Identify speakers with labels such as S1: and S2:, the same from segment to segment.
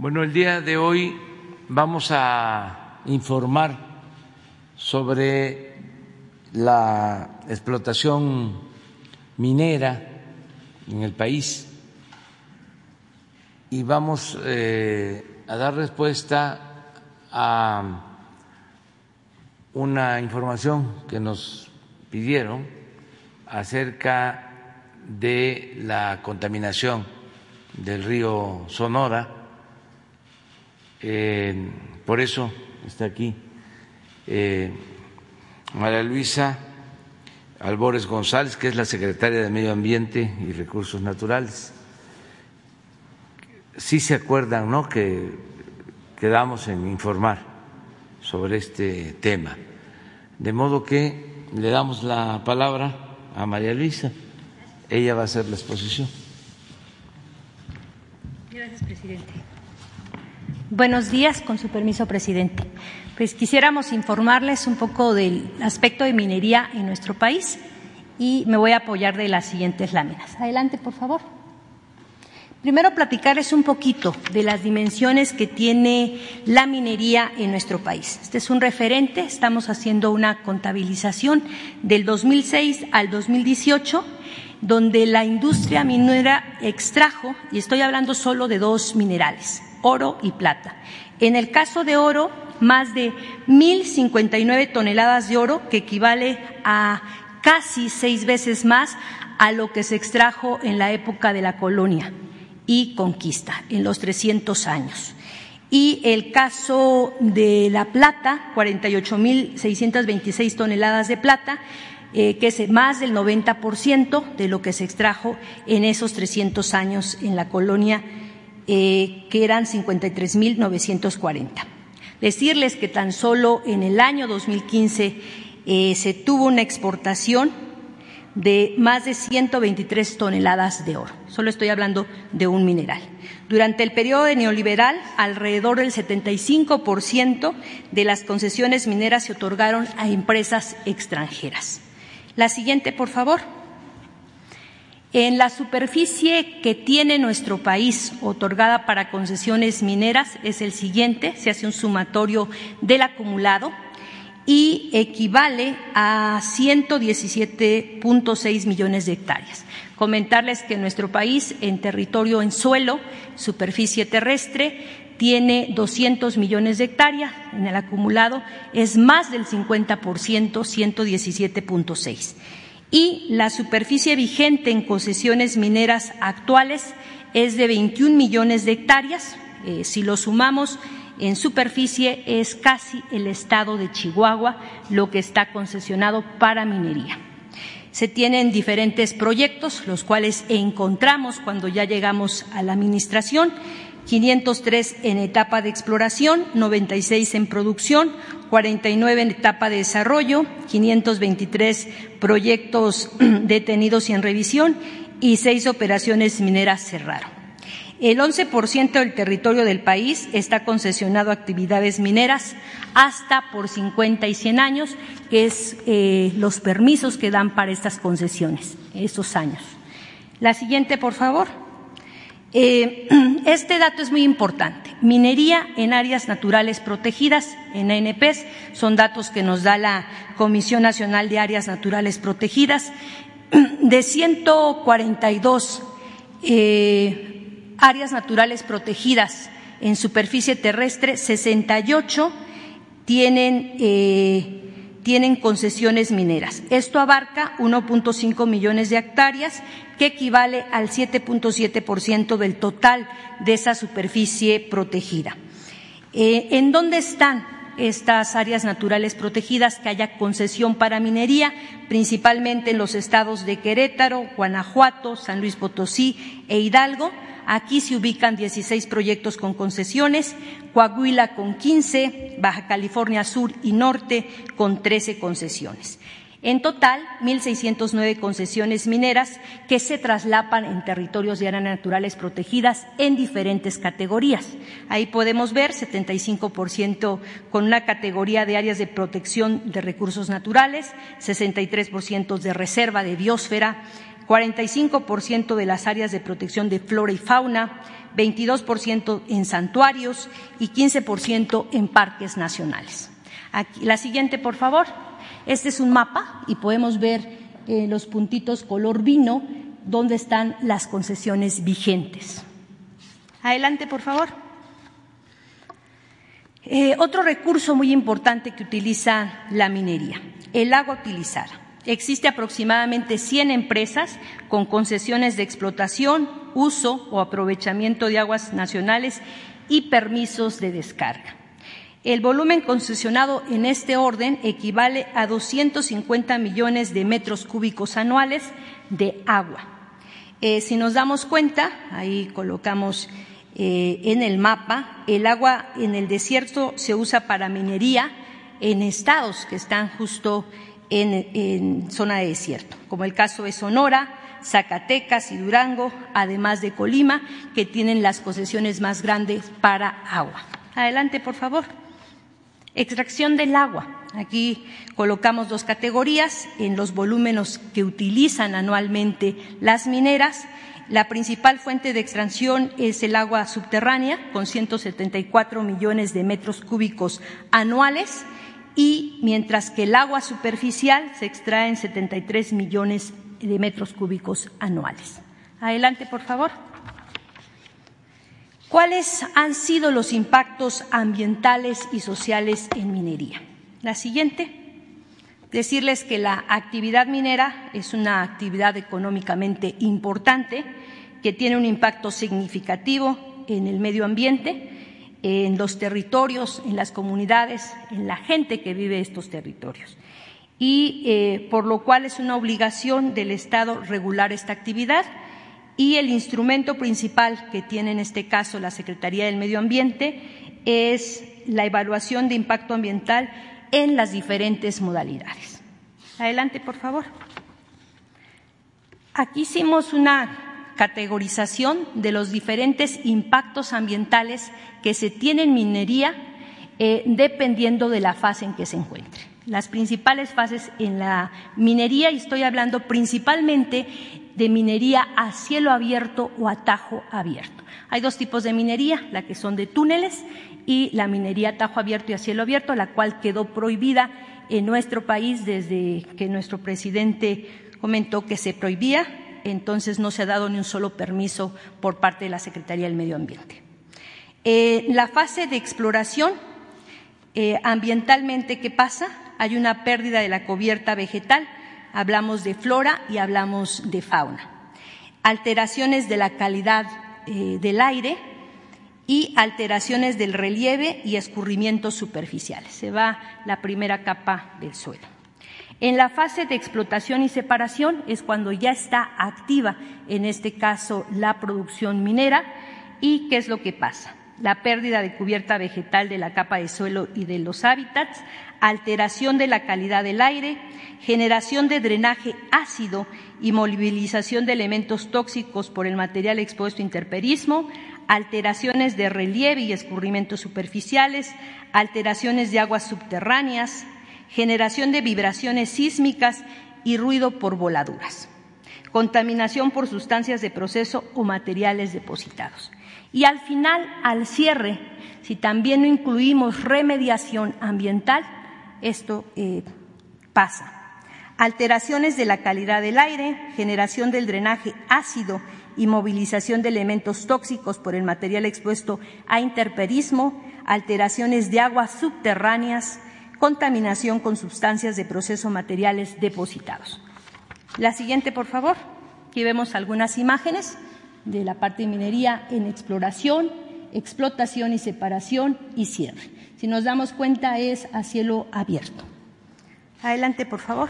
S1: Bueno, el día de hoy vamos a informar sobre la explotación minera en el país y vamos eh, a dar respuesta a una información que nos pidieron acerca de la contaminación del río Sonora. Eh, por eso está aquí eh, María Luisa Albores González, que es la secretaria de Medio Ambiente y Recursos Naturales. Sí se acuerdan, ¿no?, que quedamos en informar sobre este tema. De modo que le damos la palabra a María Luisa. Ella va a hacer la exposición.
S2: Gracias, presidente. Buenos días, con su permiso, presidente. Pues quisiéramos informarles un poco del aspecto de minería en nuestro país y me voy a apoyar de las siguientes láminas. Adelante, por favor. Primero, platicarles un poquito de las dimensiones que tiene la minería en nuestro país. Este es un referente, estamos haciendo una contabilización del 2006 al 2018, donde la industria minera extrajo, y estoy hablando solo de dos minerales, oro y plata. En el caso de oro, más de 1.059 toneladas de oro, que equivale a casi seis veces más a lo que se extrajo en la época de la colonia y conquista en los 300 años. Y el caso de la plata, 48.626 toneladas de plata, eh, que es más del 90% de lo que se extrajo en esos 300 años en la colonia, eh, que eran 53.940. Decirles que tan solo en el año 2015 eh, se tuvo una exportación de más de 123 toneladas de oro. Solo estoy hablando de un mineral. Durante el periodo neoliberal, alrededor del 75% de las concesiones mineras se otorgaron a empresas extranjeras. La siguiente, por favor. En la superficie que tiene nuestro país otorgada para concesiones mineras es el siguiente, se hace un sumatorio del acumulado y equivale a 117.6 millones de hectáreas. Comentarles que nuestro país en territorio en suelo, superficie terrestre, tiene 200 millones de hectáreas, en el acumulado es más del 50%, 117.6. Y la superficie vigente en concesiones mineras actuales es de 21 millones de hectáreas. Eh, si lo sumamos, en superficie es casi el estado de Chihuahua lo que está concesionado para minería. Se tienen diferentes proyectos, los cuales encontramos cuando ya llegamos a la Administración, 503 en etapa de exploración, 96 en producción, 49 en etapa de desarrollo, 523 proyectos detenidos y en revisión y seis operaciones mineras cerraron. El 11% del territorio del país está concesionado a actividades mineras hasta por 50 y 100 años, que es eh, los permisos que dan para estas concesiones, estos años. La siguiente, por favor. Eh, este dato es muy importante. Minería en áreas naturales protegidas, en ANPs, son datos que nos da la Comisión Nacional de Áreas Naturales Protegidas. De 142 eh, áreas naturales protegidas en superficie terrestre, 68 tienen, eh, tienen concesiones mineras. Esto abarca 1.5 millones de hectáreas, que equivale al 7.7% del total de esa superficie protegida. Eh, ¿En dónde están estas áreas naturales protegidas que haya concesión para minería, principalmente en los estados de Querétaro, Guanajuato, San Luis Potosí e Hidalgo? Aquí se ubican 16 proyectos con concesiones, Coahuila con 15, Baja California Sur y Norte con 13 concesiones. En total, 1.609 concesiones mineras que se traslapan en territorios de áreas naturales protegidas en diferentes categorías. Ahí podemos ver 75% con una categoría de áreas de protección de recursos naturales, 63% de reserva de biosfera, 45% de las áreas de protección de flora y fauna, 22% en santuarios y 15% en parques nacionales. la siguiente, por favor. Este es un mapa y podemos ver eh, los puntitos color vino donde están las concesiones vigentes. Adelante, por favor. Eh, otro recurso muy importante que utiliza la minería, el agua utilizada. Existe aproximadamente 100 empresas con concesiones de explotación, uso o aprovechamiento de aguas nacionales y permisos de descarga. El volumen concesionado en este orden equivale a 250 millones de metros cúbicos anuales de agua. Eh, si nos damos cuenta, ahí colocamos eh, en el mapa, el agua en el desierto se usa para minería en estados que están justo en, zona de desierto, como el caso de Sonora, Zacatecas y Durango, además de Colima, que tienen las concesiones más grandes para agua. Adelante, por favor. Extracción del agua. Aquí colocamos dos categorías en los volúmenes que utilizan anualmente las mineras. La principal fuente de extracción es el agua subterránea, con 174 millones de metros cúbicos anuales y mientras que el agua superficial se extrae en 73 millones de metros cúbicos anuales. Adelante, por favor. ¿Cuáles han sido los impactos ambientales y sociales en minería? La siguiente. Decirles que la actividad minera es una actividad económicamente importante que tiene un impacto significativo en el medio ambiente en los territorios, en las comunidades, en la gente que vive estos territorios. Y eh, por lo cual es una obligación del Estado regular esta actividad y el instrumento principal que tiene en este caso la Secretaría del Medio Ambiente es la evaluación de impacto ambiental en las diferentes modalidades. Adelante, por favor. Aquí hicimos una categorización de los diferentes impactos ambientales que se tienen en minería eh, dependiendo de la fase en que se encuentre. Las principales fases en la minería, y estoy hablando principalmente de minería a cielo abierto o a tajo abierto. Hay dos tipos de minería, la que son de túneles y la minería a tajo abierto y a cielo abierto, la cual quedó prohibida en nuestro país desde que nuestro presidente comentó que se prohibía entonces no se ha dado ni un solo permiso por parte de la Secretaría del Medio Ambiente. Eh, la fase de exploración, eh, ambientalmente, ¿qué pasa? Hay una pérdida de la cubierta vegetal, hablamos de flora y hablamos de fauna. Alteraciones de la calidad eh, del aire y alteraciones del relieve y escurrimientos superficiales. Se va la primera capa del suelo. En la fase de explotación y separación es cuando ya está activa, en este caso, la producción minera. ¿Y qué es lo que pasa? La pérdida de cubierta vegetal de la capa de suelo y de los hábitats, alteración de la calidad del aire, generación de drenaje ácido y movilización de elementos tóxicos por el material expuesto a interperismo, alteraciones de relieve y escurrimientos superficiales, alteraciones de aguas subterráneas, generación de vibraciones sísmicas y ruido por voladuras, contaminación por sustancias de proceso o materiales depositados. Y al final, al cierre, si también no incluimos remediación ambiental, esto eh, pasa. Alteraciones de la calidad del aire, generación del drenaje ácido y movilización de elementos tóxicos por el material expuesto a interperismo, alteraciones de aguas subterráneas, contaminación con sustancias de proceso materiales depositados. La siguiente, por favor. Aquí vemos algunas imágenes de la parte de minería en exploración, explotación y separación y cierre. Si nos damos cuenta es a cielo abierto. Adelante, por favor.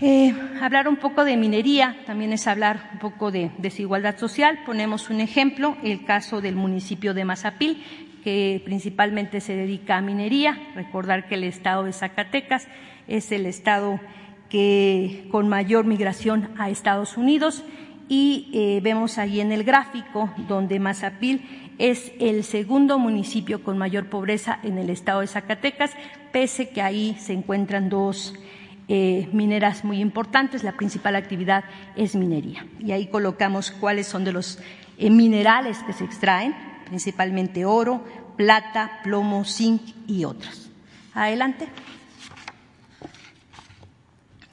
S2: Eh, hablar un poco de minería también es hablar un poco de desigualdad social. Ponemos un ejemplo, el caso del municipio de Mazapil, que principalmente se dedica a minería. Recordar que el estado de Zacatecas es el estado que con mayor migración a Estados Unidos y eh, vemos ahí en el gráfico donde Mazapil es el segundo municipio con mayor pobreza en el estado de Zacatecas, pese que ahí se encuentran dos eh, mineras muy importantes. La principal actividad es minería. Y ahí colocamos cuáles son de los eh, minerales que se extraen, principalmente oro, plata, plomo, zinc y otros. Adelante.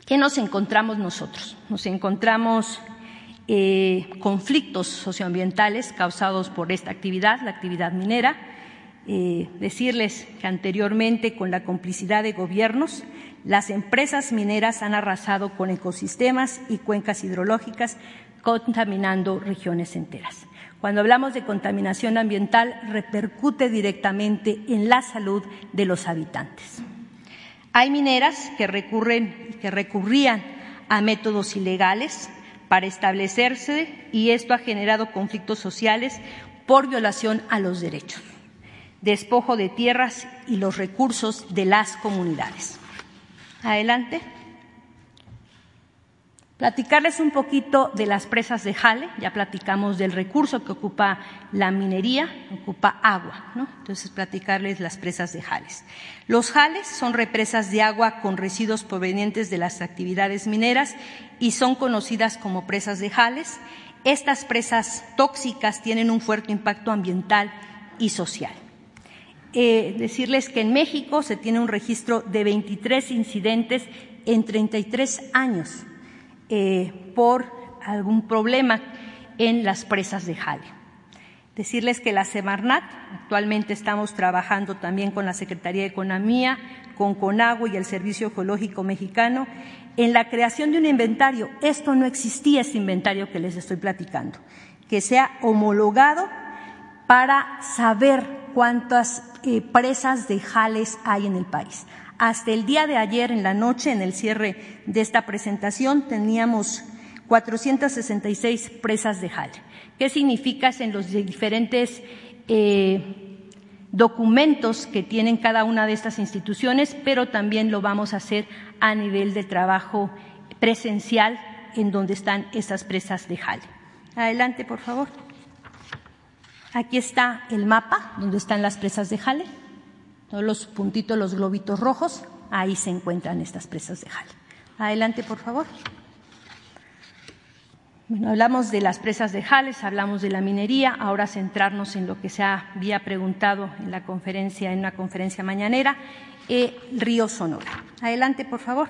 S2: ¿Qué nos encontramos nosotros? Nos encontramos eh, conflictos socioambientales causados por esta actividad, la actividad minera. Eh, decirles que anteriormente, con la complicidad de gobiernos, las empresas mineras han arrasado con ecosistemas y cuencas hidrológicas, contaminando regiones enteras. Cuando hablamos de contaminación ambiental, repercute directamente en la salud de los habitantes. Hay mineras que recurren, que recurrían a métodos ilegales, para establecerse y esto ha generado conflictos sociales por violación a los derechos, despojo de tierras y los recursos de las comunidades. Adelante. Platicarles un poquito de las presas de Jale, ya platicamos del recurso que ocupa la minería, ocupa agua, ¿no? Entonces, platicarles las presas de Jales. Los Jales son represas de agua con residuos provenientes de las actividades mineras y son conocidas como presas de Jales. Estas presas tóxicas tienen un fuerte impacto ambiental y social. Eh, decirles que en México se tiene un registro de 23 incidentes en 33 años eh, por algún problema en las presas de Jale. Decirles que la Semarnat, actualmente estamos trabajando también con la Secretaría de Economía, con Conagua y el Servicio Geológico Mexicano en la creación de un inventario. Esto no existía, este inventario que les estoy platicando, que sea homologado para saber cuántas eh, presas de jales hay en el país. Hasta el día de ayer en la noche, en el cierre de esta presentación, teníamos 466 presas de jale. ¿Qué significa en los diferentes eh, documentos que tienen cada una de estas instituciones? Pero también lo vamos a hacer a nivel de trabajo presencial en donde están esas presas de jale. Adelante, por favor. Aquí está el mapa donde están las presas de jale todos los puntitos, los globitos rojos, ahí se encuentran estas presas de jale. Adelante, por favor. Bueno, hablamos de las presas de Jales, hablamos de la minería, ahora centrarnos en lo que se había preguntado en la conferencia, en una conferencia mañanera, el río Sonora. Adelante, por favor.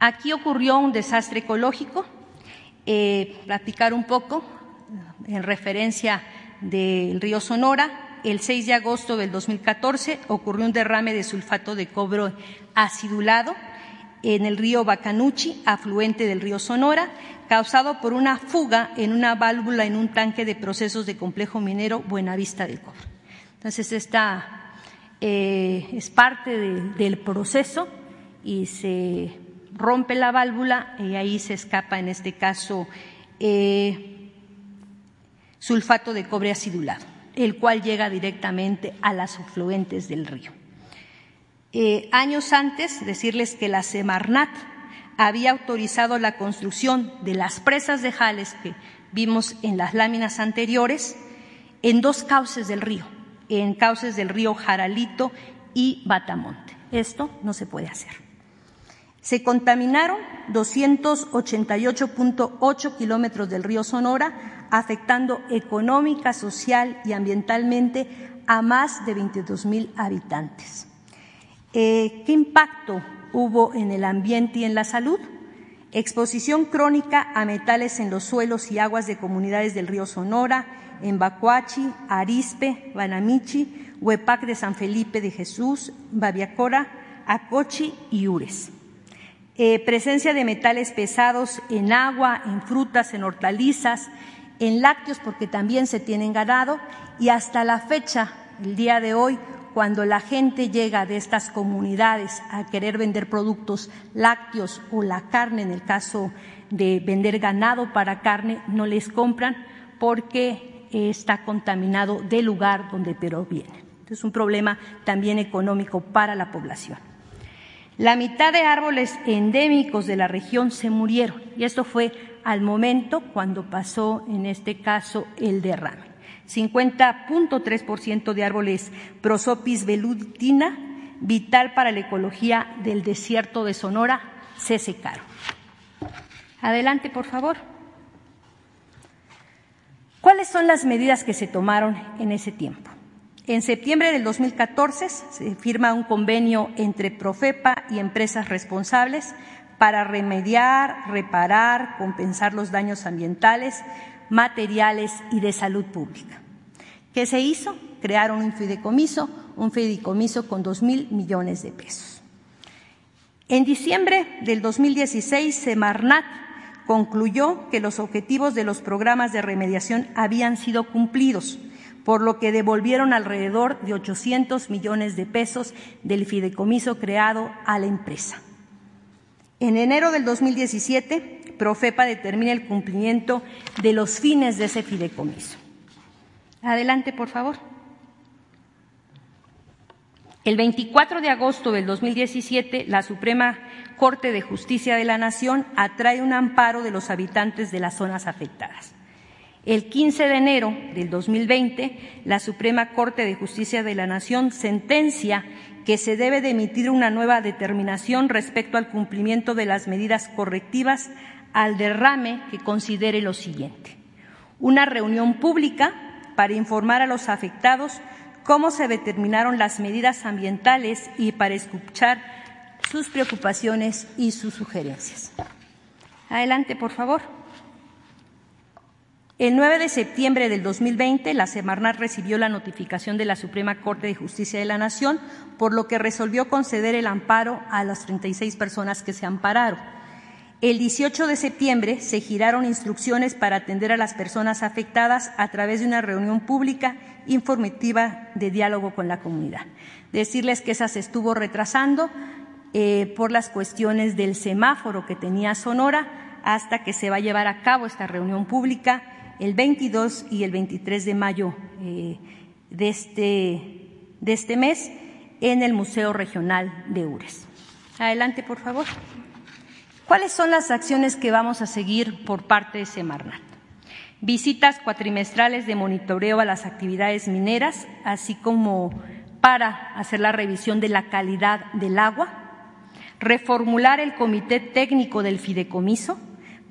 S2: Aquí ocurrió un desastre ecológico. Eh, platicar un poco en referencia del río Sonora el 6 de agosto del 2014 ocurrió un derrame de sulfato de cobre acidulado en el río Bacanuchi, afluente del río Sonora, causado por una fuga en una válvula en un tanque de procesos de complejo minero Buenavista del Cobre. Entonces, esta eh, es parte del proceso y se rompe la válvula y ahí se escapa, en este caso, eh, sulfato de cobre acidulado el cual llega directamente a las afluentes del río. Eh, años antes, decirles que la Semarnat había autorizado la construcción de las presas de Jales que vimos en las láminas anteriores en dos cauces del río, en cauces del río Jaralito y Batamonte. Esto no se puede hacer. Se contaminaron 288.8 kilómetros del río Sonora afectando económica, social y ambientalmente a más de 22 mil habitantes. Eh, ¿Qué impacto hubo en el ambiente y en la salud? Exposición crónica a metales en los suelos y aguas de comunidades del río Sonora, en Bacuachi, Arispe, Banamichi, Huepac de San Felipe de Jesús, Babiacora, Acochi y Ures. Eh, presencia de metales pesados en agua, en frutas, en hortalizas, en lácteos porque también se tienen ganado y hasta la fecha, el día de hoy, cuando la gente llega de estas comunidades a querer vender productos lácteos o la carne, en el caso de vender ganado para carne, no les compran porque está contaminado del lugar donde proviene. Es un problema también económico para la población. La mitad de árboles endémicos de la región se murieron y esto fue al momento cuando pasó, en este caso, el derrame. 50.3% de árboles Prosopis velutina vital para la ecología del desierto de Sonora, se secaron. Adelante, por favor. ¿Cuáles son las medidas que se tomaron en ese tiempo? En septiembre del 2014 se firma un convenio entre Profepa y empresas responsables para remediar, reparar, compensar los daños ambientales, materiales y de salud pública. ¿Qué se hizo? Crearon un fideicomiso, un fideicomiso con dos mil millones de pesos. En diciembre del 2016, Semarnat concluyó que los objetivos de los programas de remediación habían sido cumplidos, por lo que devolvieron alrededor de 800 millones de pesos del fideicomiso creado a la empresa. En enero del 2017, Profepa determina el cumplimiento de los fines de ese fideicomiso. Adelante, por favor. El 24 de agosto del 2017, la Suprema Corte de Justicia de la Nación atrae un amparo de los habitantes de las zonas afectadas. El 15 de enero del 2020, la Suprema Corte de Justicia de la Nación sentencia que se debe de emitir una nueva determinación respecto al cumplimiento de las medidas correctivas al derrame que considere lo siguiente. Una reunión pública para informar a los afectados cómo se determinaron las medidas ambientales y para escuchar sus preocupaciones y sus sugerencias. Adelante, por favor. El 9 de septiembre del 2020, la Semarnat recibió la notificación de la Suprema Corte de Justicia de la Nación, por lo que resolvió conceder el amparo a las 36 personas que se ampararon. El 18 de septiembre se giraron instrucciones para atender a las personas afectadas a través de una reunión pública informativa de diálogo con la comunidad. Decirles que esa se estuvo retrasando eh, por las cuestiones del semáforo que tenía Sonora hasta que se va a llevar a cabo esta reunión pública el 22 y el 23 de mayo eh, de, este, de este mes en el Museo Regional de Ures. Adelante, por favor. ¿Cuáles son las acciones que vamos a seguir por parte de Semarnat? Visitas cuatrimestrales de monitoreo a las actividades mineras, así como para hacer la revisión de la calidad del agua, reformular el comité técnico del fideicomiso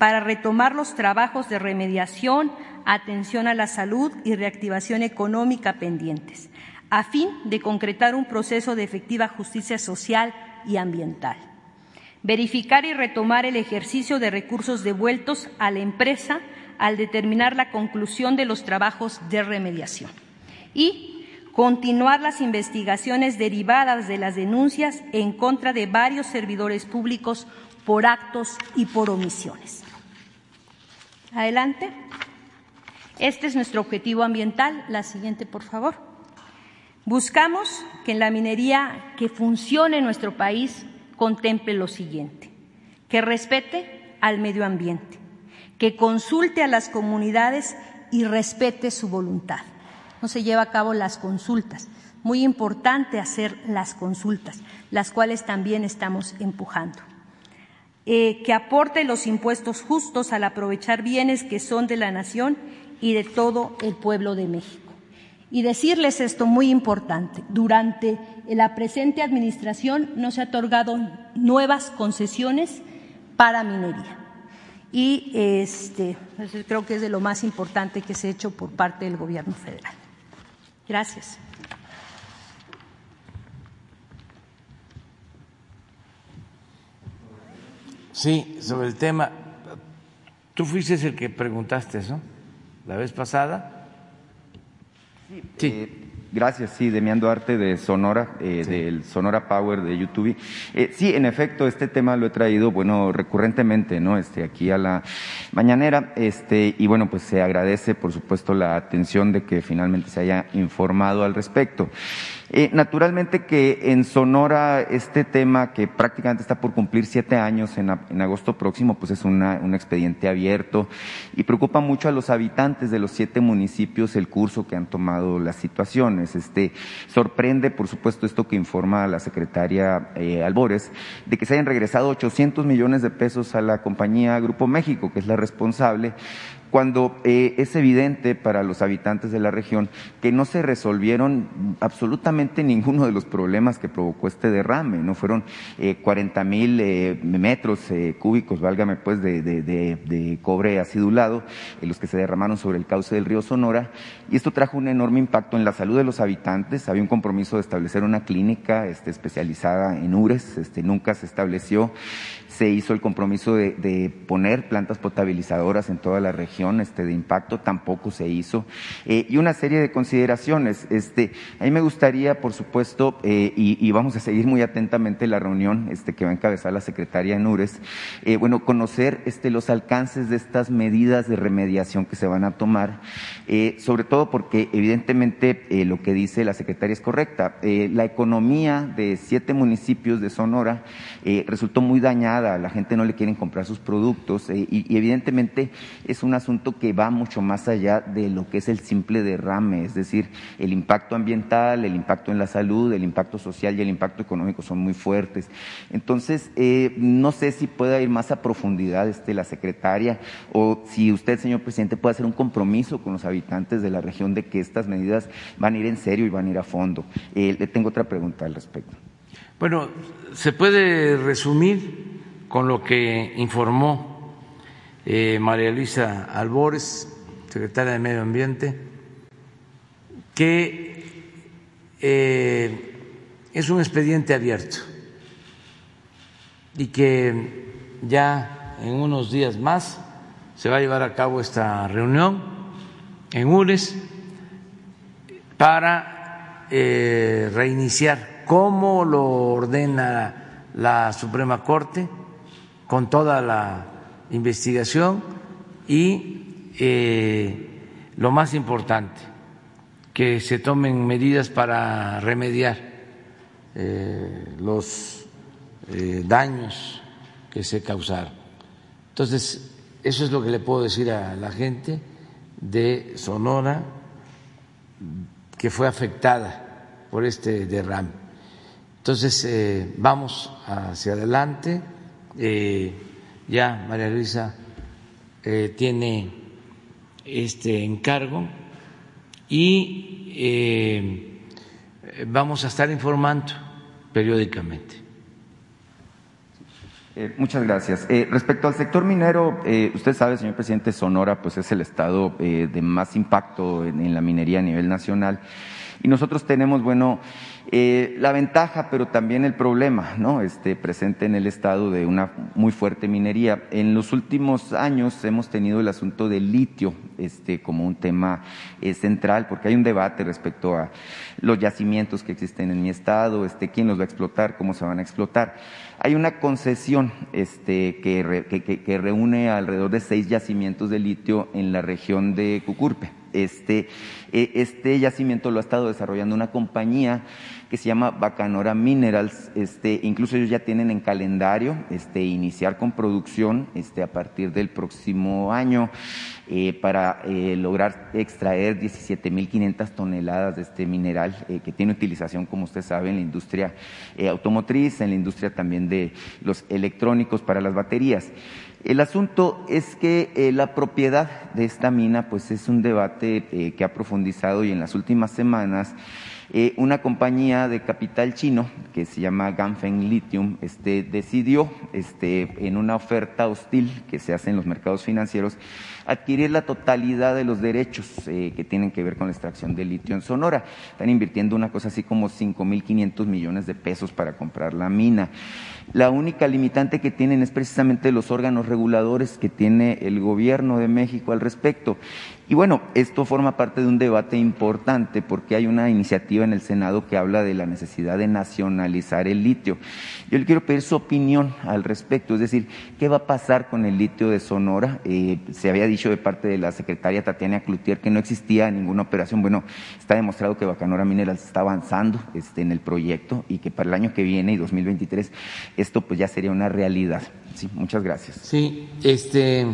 S2: para retomar los trabajos de remediación, atención a la salud y reactivación económica pendientes, a fin de concretar un proceso de efectiva justicia social y ambiental. Verificar y retomar el ejercicio de recursos devueltos a la empresa al determinar la conclusión de los trabajos de remediación. Y continuar las investigaciones derivadas de las denuncias en contra de varios servidores públicos por actos y por omisiones. Adelante. Este es nuestro objetivo ambiental. La siguiente, por favor. Buscamos que en la minería que funcione en nuestro país contemple lo siguiente, que respete al medio ambiente, que consulte a las comunidades y respete su voluntad no se lleva a cabo las consultas. Muy importante hacer las consultas, las cuales también estamos empujando. Eh, que aporte los impuestos justos al aprovechar bienes que son de la nación y de todo el pueblo de México. Y decirles esto muy importante, durante la presente administración no se han otorgado nuevas concesiones para minería. Y este, pues, creo que es de lo más importante que se ha hecho por parte del Gobierno federal. Gracias.
S1: Sí, sobre el tema, tú fuiste el que preguntaste eso la vez pasada.
S3: Sí. Eh, Gracias, sí, Demián Duarte de Sonora, eh, del Sonora Power de YouTube. Eh, sí, en efecto, este tema lo he traído, bueno, recurrentemente, ¿no? Este, aquí a la mañanera, este, y bueno, pues se agradece, por supuesto, la atención de que finalmente se haya informado al respecto. Eh, naturalmente que en Sonora este tema que prácticamente está por cumplir siete años en, agosto próximo, pues es un expediente abierto y preocupa mucho a los habitantes de los siete municipios el curso que han tomado las situaciones. Este, sorprende, por supuesto, esto que informa la secretaria eh, Albores, de que se hayan regresado 800 millones de pesos a la compañía Grupo México, que es la responsable cuando eh, es evidente para los habitantes de la región que no se resolvieron absolutamente ninguno de los problemas que provocó este derrame, no fueron eh, 40 mil eh, metros eh, cúbicos, válgame pues, de, de, de, cobre acidulado, los que se derramaron sobre el cauce del río Sonora, y esto trajo un enorme impacto en la salud de los habitantes, había un compromiso de establecer una clínica este, especializada en URES, este, nunca se estableció, se hizo el compromiso de, poner plantas potabilizadoras en toda la región este, de impacto, tampoco se hizo, eh, y una serie de consideraciones. Este, a mí me gustaría, por supuesto, eh, y, vamos a seguir muy atentamente la reunión este, que va a encabezar la secretaria Nures, eh, bueno, conocer este, los alcances de estas medidas de remediación que se van a tomar, sobre todo porque evidentemente lo que dice la secretaria es correcta. la economía de siete municipios de Sonora resultó muy dañada la gente no le quieren comprar sus productos eh, y, evidentemente es un asunto que va mucho más allá de lo que es el simple derrame, es decir, el impacto ambiental, el impacto en la salud, el impacto social y el impacto económico son muy fuertes. Entonces, eh, no sé si pueda ir más a profundidad este, la secretaria o si usted, señor presidente, puede hacer un compromiso con los habitantes de la región de que estas medidas van a ir en serio y van a ir a fondo. Eh, le tengo otra pregunta al respecto.
S1: Bueno, se puede resumir con lo que informó eh, María Luisa Albores, secretaria de Medio Ambiente, que eh, es un expediente abierto y que ya en unos días más se va a llevar a cabo esta reunión en UNES para eh, reiniciar cómo lo ordena la Suprema Corte con toda la investigación y eh, lo más importante, que se tomen medidas para remediar eh, los eh, daños que se causaron. Entonces, eso es lo que le puedo decir a la gente de Sonora que fue afectada por este derrame. Entonces, vamos hacia adelante eh, ya María Luisa eh, tiene este encargo y eh, vamos a estar informando periódicamente.
S3: Muchas gracias. Respecto al sector minero, usted sabe, señor presidente, Sonora pues es el estado de más impacto en, la minería a nivel nacional y nosotros tenemos, bueno, eh, la ventaja, pero también el problema, ¿no? Este, presente en el estado de una muy fuerte minería. En los últimos años hemos tenido el asunto del litio, este, como un tema eh, central, porque hay un debate respecto a los yacimientos que existen en mi estado, este, quién los va a explotar, cómo se van a explotar. Hay una concesión este, que, que, reúne alrededor de seis yacimientos de litio en la región de Cucurpe. Este, este yacimiento lo ha estado desarrollando una compañía que se llama Bacanora Minerals. Este, incluso ellos ya tienen en calendario este, iniciar con producción este, a partir del próximo año eh, para eh, lograr extraer 17.500 toneladas de este mineral eh, que tiene utilización, como usted sabe, en la industria automotriz, en la industria también de los electrónicos para las baterías. El asunto es que eh, la propiedad de esta mina pues es un debate eh, que ha profundizado y en las últimas semanas eh, una compañía de capital chino que se llama Ganfeng Lithium este, decidió este, en una oferta hostil que se hace en los mercados financieros adquirir la totalidad de los derechos que tienen que ver con la extracción de litio en Sonora. Están invirtiendo una cosa así como 5.500 millones de pesos para comprar la mina. La única limitante que tienen es precisamente los órganos reguladores que tiene el gobierno de México al respecto. Y bueno, esto forma parte de un debate importante porque hay una iniciativa en el Senado que habla de la necesidad de nacionalizar el litio. Yo le quiero pedir su opinión al respecto, es decir, ¿qué va a pasar con el litio de Sonora? Eh, se había dicho de parte de la secretaria Tatiana Cloutier que no existía ninguna operación. Bueno, está demostrado que Bacanora Minerals está avanzando este, en el proyecto y que para el año que viene y 2023 esto pues ya sería una realidad. Sí, muchas gracias.
S1: Sí, este,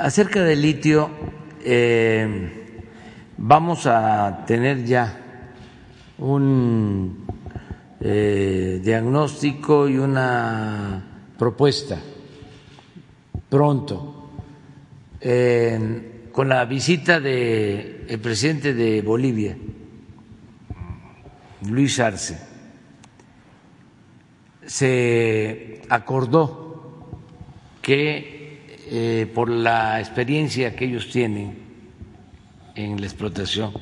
S1: acerca del litio, eh, vamos a tener ya un eh, diagnóstico y una propuesta pronto con la visita del el presidente de Bolivia, Luis Arce, se acordó que eh, por la experiencia que ellos tienen en la explotación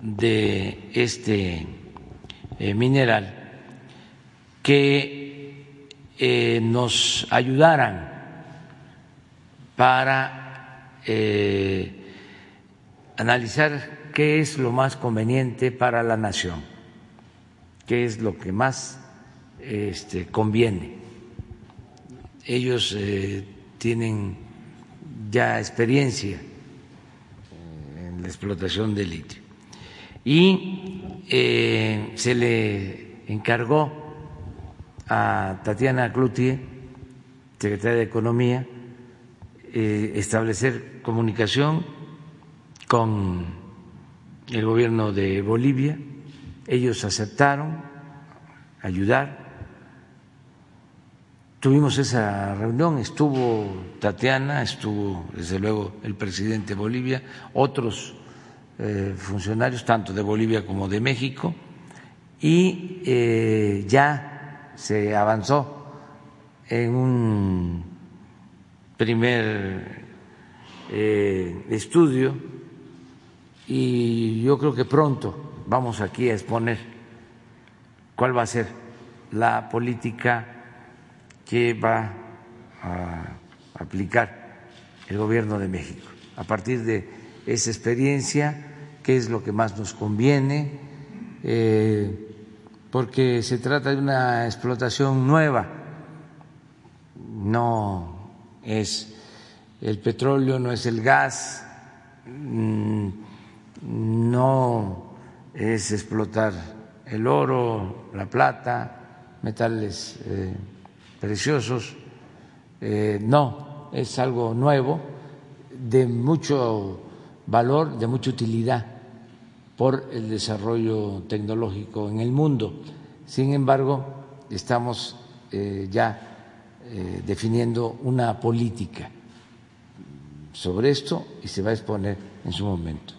S1: de este eh, mineral, que eh, nos ayudaran para analizar qué es lo más conveniente para la nación, qué es lo que más este, conviene. Ellos eh, tienen ya experiencia en la explotación del litio y eh, se le encargó a Tatiana Cloutier, secretaria de Economía, eh, establecer comunicación con el gobierno de Bolivia, ellos aceptaron ayudar. Tuvimos esa reunión, estuvo Tatiana, estuvo desde luego el presidente de Bolivia, otros eh, funcionarios, tanto de Bolivia como de México, y eh, ya se avanzó en un primer eh, estudio y yo creo que pronto vamos aquí a exponer cuál va a ser la política que va a aplicar el gobierno de México. A partir de esa experiencia, qué es lo que más nos conviene, eh, porque se trata de una explotación nueva, no es el petróleo, no es el gas. Mm, no es explotar el oro, la plata, metales eh, preciosos, eh, no, es algo nuevo, de mucho valor, de mucha utilidad por el desarrollo tecnológico en el mundo. Sin embargo, estamos eh, ya definiendo una política sobre esto y se va a exponer en su momento.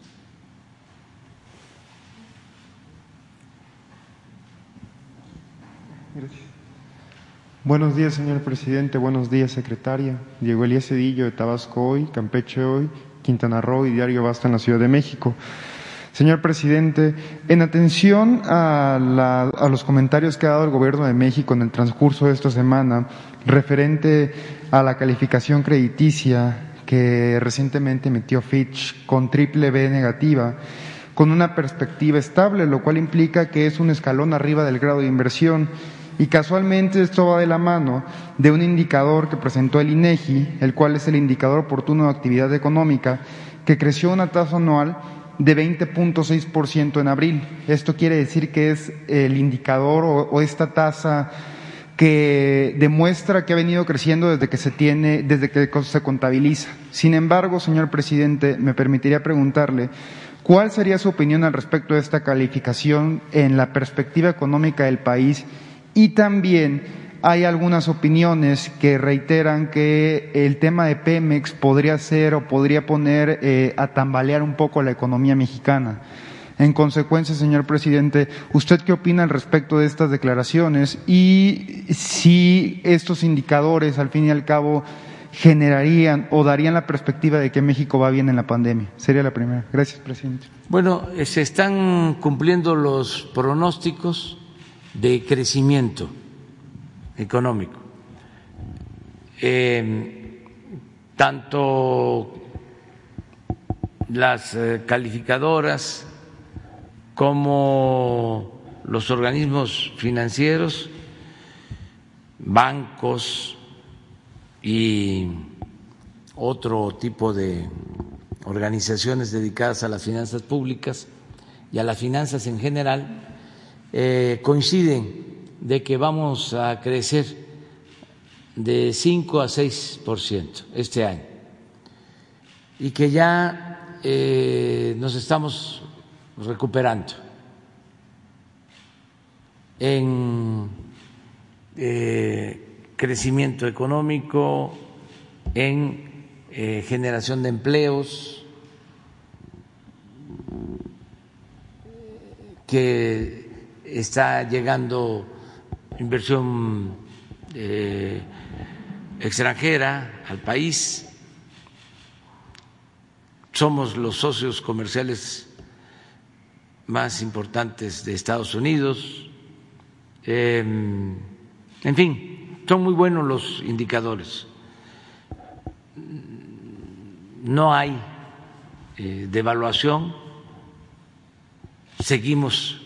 S4: Buenos días, señor presidente. Buenos días, secretaria. Diego Elías Cedillo, de Tabasco Hoy, Campeche Hoy, Quintana Roo y Diario Basta en la Ciudad de México. Señor presidente, en atención a, a, los comentarios que ha dado el Gobierno de México en el transcurso de esta semana referente a la calificación crediticia que recientemente emitió Fitch con triple B negativa, con una perspectiva estable, lo cual implica que es un escalón arriba del grado de inversión y casualmente esto va de la mano de un indicador que presentó el INEGI, el cual es el indicador oportuno de actividad económica, que creció una tasa anual de 20.6% en abril. Esto quiere decir que es el indicador o, esta tasa que demuestra que ha venido creciendo desde que se tiene, desde que se contabiliza. Sin embargo, señor presidente, me permitiría preguntarle cuál sería su opinión al respecto de esta calificación en la perspectiva económica del país y también hay algunas opiniones que reiteran que el tema de Pemex podría ser o podría poner eh, a tambalear un poco la economía mexicana. En consecuencia, señor presidente, ¿usted qué opina al respecto de estas declaraciones y si estos indicadores, al fin y al cabo, generarían o darían la perspectiva de que México va bien en la pandemia? Sería la primera. Gracias, presidente.
S1: Bueno, se están cumpliendo los pronósticos de crecimiento económico. Eh, tanto las eh, calificadoras como los organismos financieros, bancos y otro tipo de organizaciones dedicadas a las finanzas públicas y a las finanzas en general, eh, coinciden de que vamos a crecer de 5 a 6 por ciento este año. Y que ya eh, nos estamos recuperando. En eh, crecimiento económico, en generación de empleos, que está llegando inversión eh, extranjera al país. Somos los socios comerciales más importantes de Estados Unidos. Em, en fin, son muy buenos los indicadores. No hay eh, devaluación, seguimos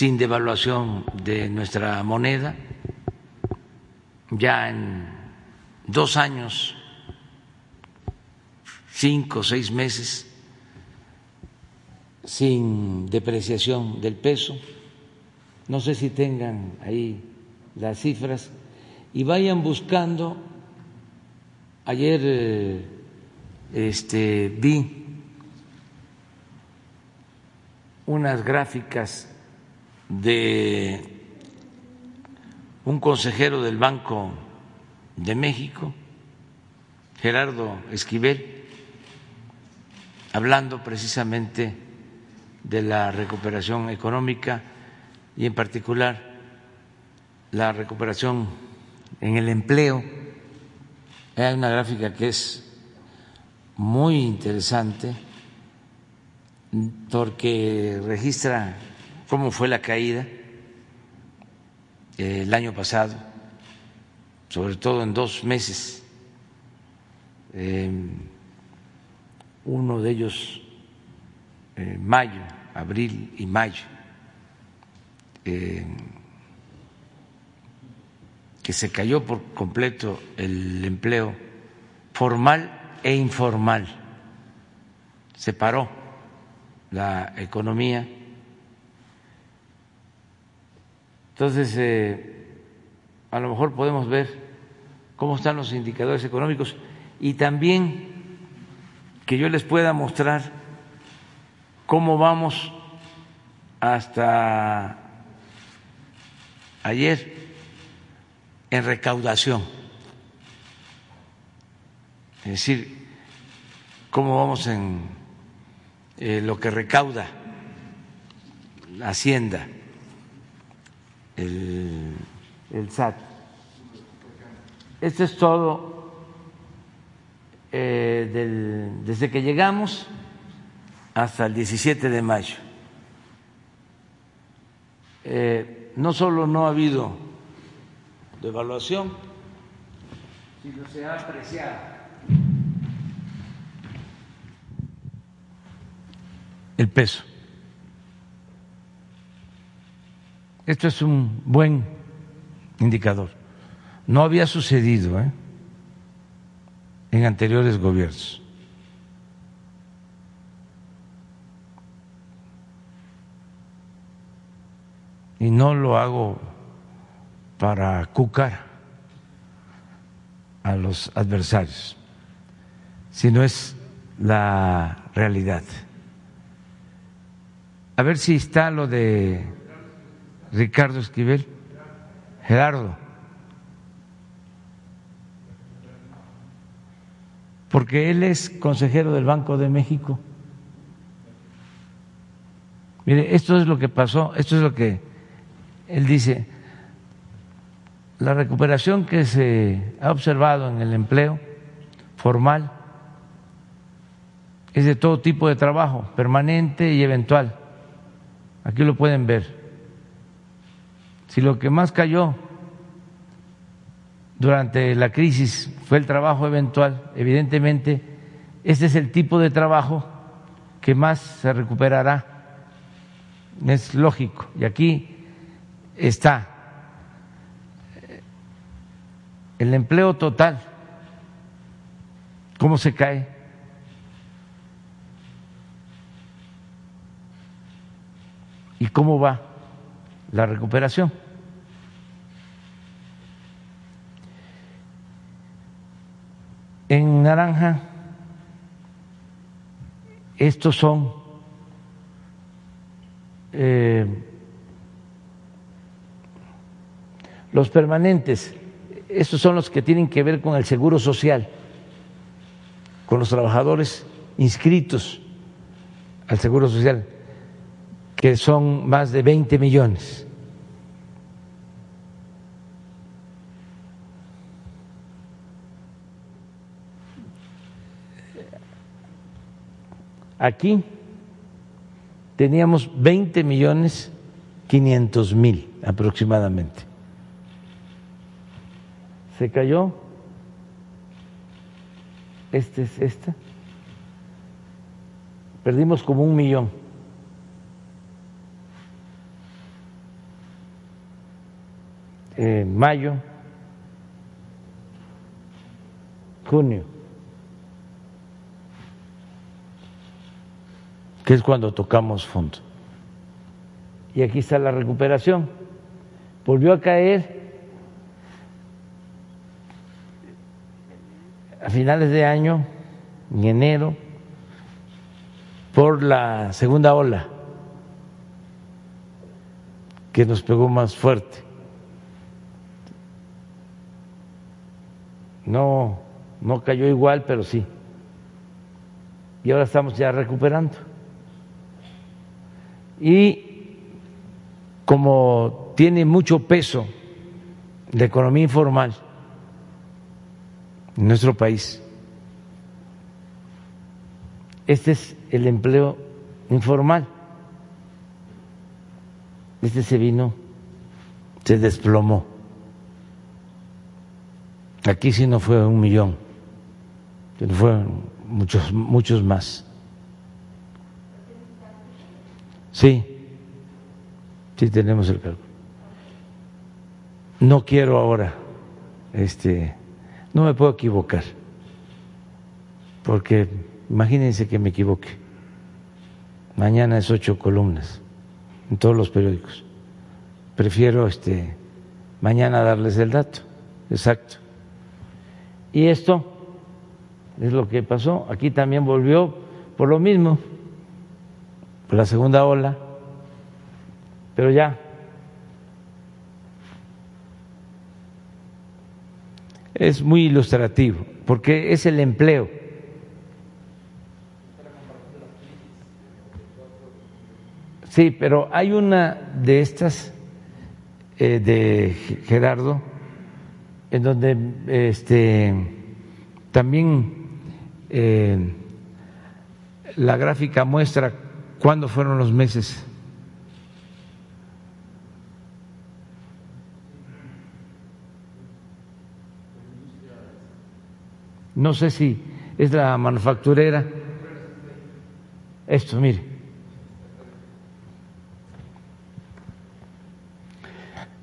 S1: sin devaluación de nuestra moneda, ya en dos años, cinco o seis meses, sin depreciación del peso. No sé si tengan ahí las cifras y vayan buscando. Ayer eh, este, vi unas gráficas de un consejero del Banco de México, Gerardo Esquivel, hablando precisamente de la recuperación económica y en particular la recuperación en el empleo. Hay una gráfica que es muy interesante porque registra cómo fue la caída eh, el año pasado, sobre todo en dos meses. Em, uno de ellos, eh, mayo, abril y mayo, em, que se cayó por completo el empleo formal e informal, se paró la economía Entonces, eh, a lo mejor podemos ver cómo están los indicadores económicos y también que yo les pueda mostrar cómo vamos hasta ayer en recaudación. Es decir, cómo vamos en eh, lo que recauda la Hacienda el, SAT. Esto es todo eh, desde que llegamos hasta el 17 de mayo. Eh, no solo no ha habido devaluación, sino se ha apreciado el peso. Esto es un buen indicador. No había sucedido ¿eh? en anteriores gobiernos. Y no lo hago para cucar a los adversarios, sino es la realidad. A ver si está lo de Ricardo Esquivel, Gerardo. Porque él es consejero del Banco de México. Mire, esto es lo que pasó, esto es lo que él dice. La recuperación que se ha observado en el empleo formal es de todo tipo de trabajo, permanente y eventual. Aquí lo pueden ver. Si lo que más cayó durante la crisis fue el trabajo eventual, evidentemente este es el tipo de trabajo que más se recuperará. Es lógico. Y aquí está el empleo total. ¿Cómo se cae? ¿Y cómo va? La recuperación. En naranja, estos son eh, los permanentes, estos son los que tienen que ver con el seguro social, con los trabajadores inscritos al Seguro Social, que son más de 20 millones. Aquí teníamos 20 millones 500 mil aproximadamente. Se cayó. Este es esta. Perdimos como un millón. En mayo, junio. que es cuando tocamos fondo. Y aquí está la recuperación. Volvió a caer a finales de año, en enero, por la segunda ola que nos pegó más fuerte. No, no cayó igual, pero sí. Y ahora estamos ya recuperando. Y como tiene mucho peso la economía informal en nuestro país, este es el empleo informal. Este se vino, se desplomó. Aquí sí no fue un millón, fueron muchos, muchos más. Sí, sí tenemos el cálculo. No quiero ahora, este, no me puedo equivocar, porque imagínense que me equivoque. Mañana es ocho columnas en todos los periódicos. Prefiero este mañana darles el dato exacto. Y esto es lo que pasó. Aquí también volvió por lo mismo la segunda ola, pero ya es muy ilustrativo, porque es el empleo. Sí, pero hay una de estas eh, de Gerardo en donde este también eh, la gráfica muestra ¿Cuándo fueron los meses? No sé si es la manufacturera. Esto, mire.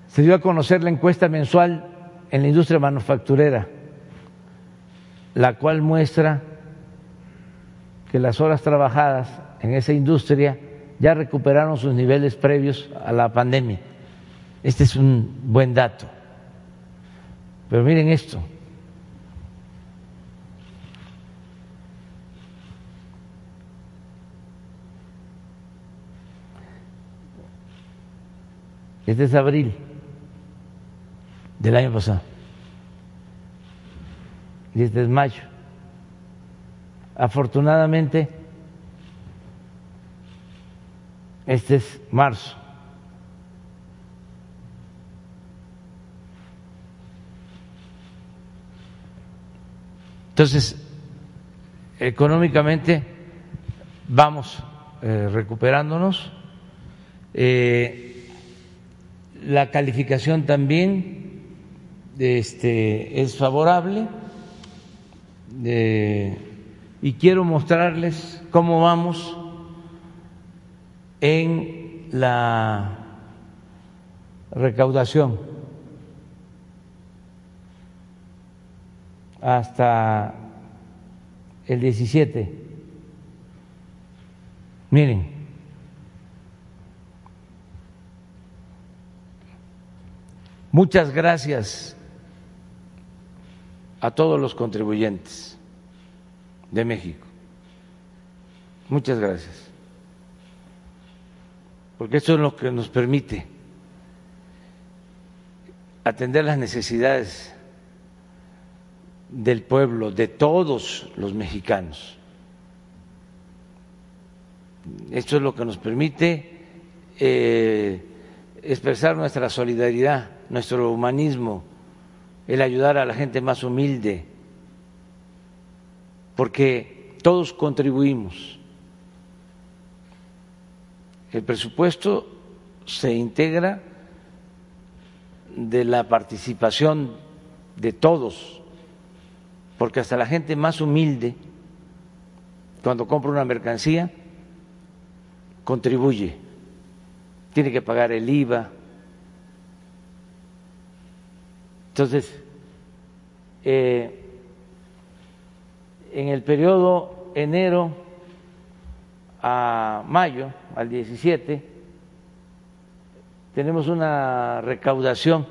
S1: Se dio a conocer la encuesta mensual en la industria manufacturera, la cual muestra que las horas trabajadas en esa industria ya recuperaron sus niveles previos a la pandemia. Este es un buen dato. Pero miren esto. Este es abril del año pasado. Y este es mayo. Afortunadamente, Este es marzo. Entonces, económicamente vamos eh, recuperándonos. Eh, la calificación también este, es favorable y quiero mostrarles cómo vamos en la recaudación. Hasta el 17. Miren, muchas gracias a todos los contribuyentes de México. Muchas gracias porque eso es lo que nos permite atender las necesidades del pueblo, de todos los mexicanos. Esto es lo que nos permite eh, expresar nuestra solidaridad, nuestro humanismo, el ayudar a la gente más humilde, porque todos contribuimos. El presupuesto se integra de la participación de todos, porque hasta la gente más humilde, cuando compra una mercancía, contribuye, tiene que pagar el IVA. Entonces, eh, en el periodo enero a mayo, al 17, tenemos una recaudación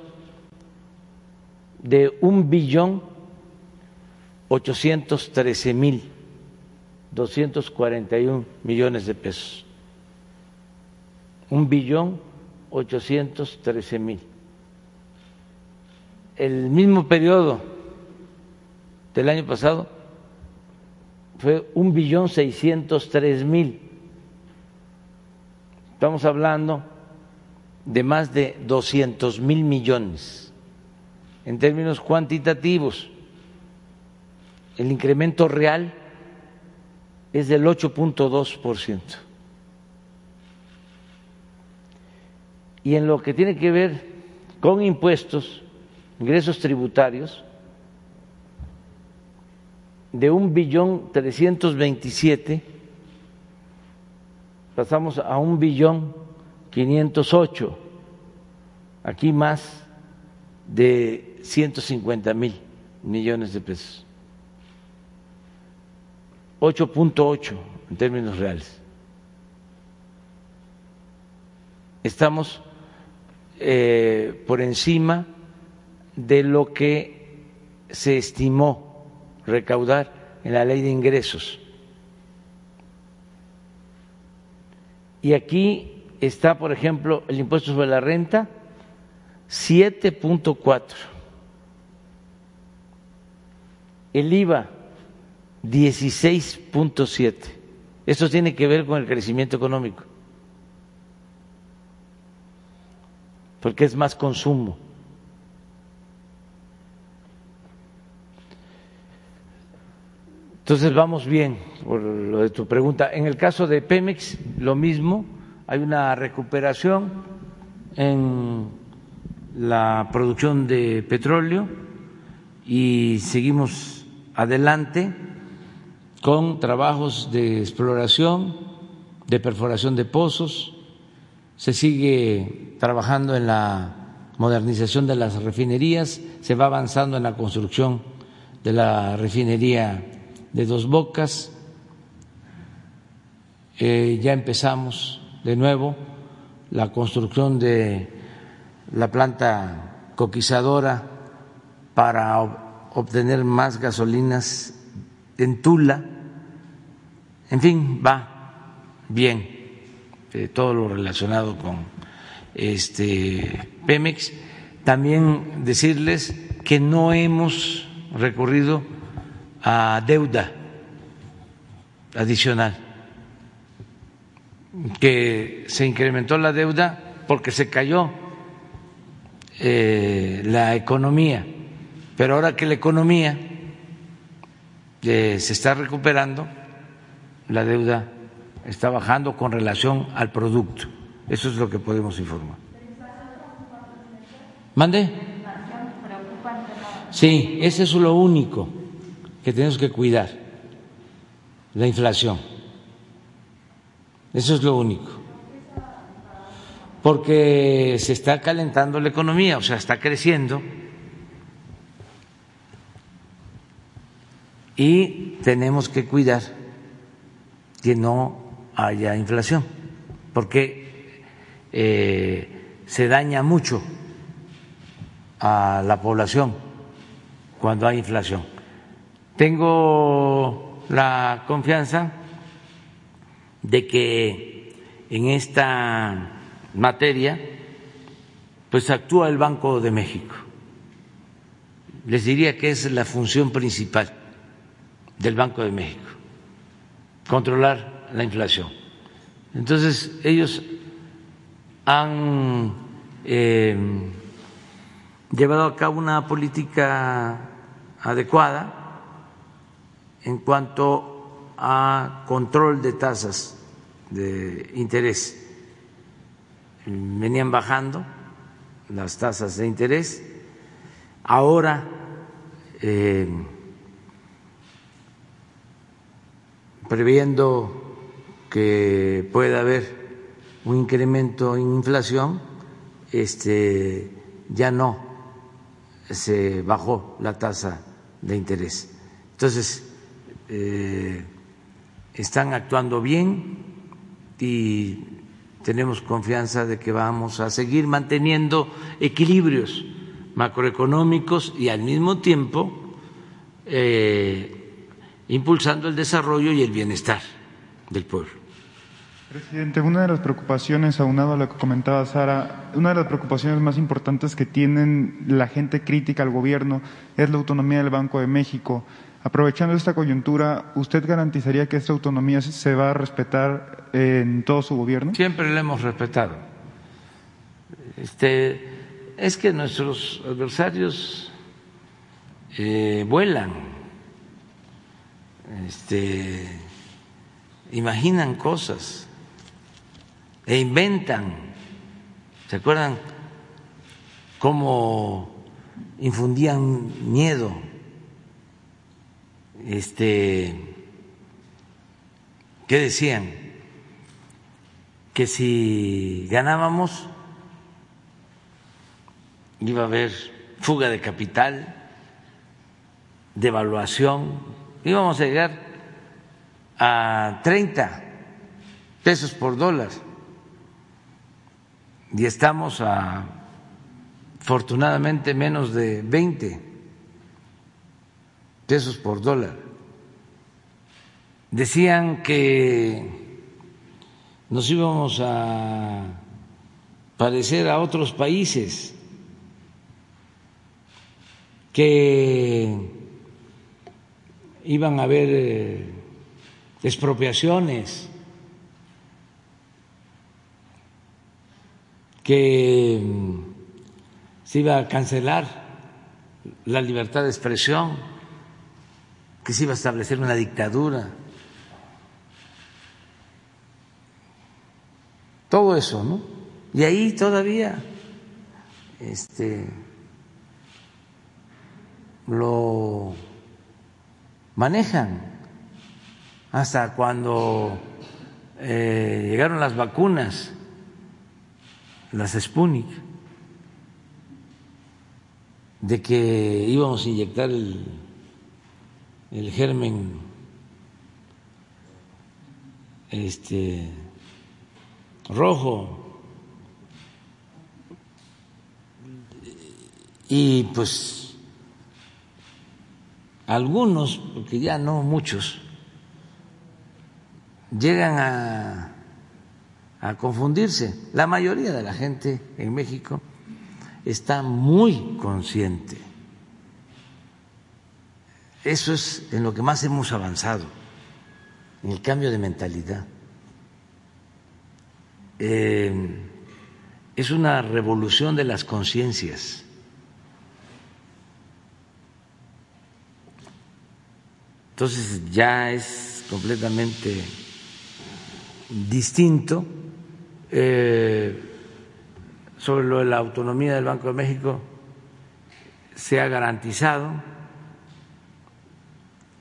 S1: de un billón ochocientos trece mil doscientos cuarenta y un millones de pesos un billón ochocientos trece mil. El mismo periodo del año pasado fue un billón seiscientos tres mil. Estamos hablando de más de doscientos mil millones en términos cuantitativos. El incremento real es del 8.2 por ciento. y en lo que tiene que ver con impuestos, ingresos tributarios, de un billón trescientos veintisiete pasamos a un billón quinientos ocho, aquí más de ciento cincuenta mil millones de pesos, ocho punto ocho en términos reales. Estamos eh, por encima de lo que se estimó recaudar en la ley de ingresos. Y aquí está, por ejemplo, el impuesto sobre la renta, 7.4. El IVA, 16.7. Esto tiene que ver con el crecimiento económico. porque es más consumo. Entonces vamos bien por lo de tu pregunta. En el caso de Pemex, lo mismo, hay una recuperación en la producción de petróleo y seguimos adelante con trabajos de exploración, de perforación de pozos, se sigue trabajando en la modernización de las refinerías, se va avanzando en la construcción de la refinería de Dos Bocas, eh, ya empezamos de nuevo la construcción de la planta coquizadora para obtener más gasolinas en Tula, en fin, va bien todo lo relacionado con este Pemex. También decirles que no hemos recurrido a deuda adicional, que se incrementó la deuda porque se cayó eh, la economía, pero ahora que la economía eh, se está recuperando, la deuda está bajando con relación al producto. Eso es lo que podemos informar. ¿Mande? Sí, ese es lo único que tenemos que cuidar, la inflación. Eso es lo único. Porque se está calentando la economía, o sea, está creciendo. Y tenemos que cuidar que no haya inflación, porque eh, se daña mucho a la población cuando hay inflación. Tengo la confianza de que en esta materia pues actúa el Banco de México les diría que es la función principal del Banco de México, controlar la inflación. Entonces, ellos han eh, llevado a cabo una política adecuada en cuanto a control de tasas de interés. Venían bajando las tasas de interés, ahora eh, previendo que pueda haber un incremento en inflación, este, ya no se bajó la tasa de interés. Entonces, eh, están actuando bien y tenemos confianza de que vamos a seguir manteniendo equilibrios macroeconómicos y al mismo tiempo eh, impulsando el desarrollo y el bienestar del pueblo.
S4: Presidente, una de las preocupaciones, aunado a lo que comentaba Sara, una de las preocupaciones más importantes que tienen la gente crítica al gobierno es la autonomía del Banco de México. Aprovechando esta coyuntura, ¿usted garantizaría que esta autonomía se va a respetar en todo su gobierno?
S1: Siempre la hemos respetado. Este, es que nuestros adversarios eh, vuelan, este, imaginan cosas e inventan. ¿Se acuerdan cómo infundían miedo? Este, ¿qué decían? Que si ganábamos iba a haber fuga de capital, devaluación, íbamos a llegar a 30 pesos por dólar y estamos a afortunadamente menos de 20 pesos por dólar. Decían que nos íbamos a parecer a otros países, que iban a haber eh, expropiaciones, que se iba a cancelar la libertad de expresión que se iba a establecer una dictadura. Todo eso, ¿no? Y ahí todavía este, lo manejan hasta cuando eh, llegaron las vacunas, las Sputnik, de que íbamos a inyectar el el germen este rojo y pues algunos, porque ya no muchos, llegan a, a confundirse. La mayoría de la gente en México está muy consciente eso es en lo que más hemos avanzado, en el cambio de mentalidad. Eh, es una revolución de las conciencias. Entonces ya es completamente distinto. Eh, sobre lo de la autonomía del Banco de México se ha garantizado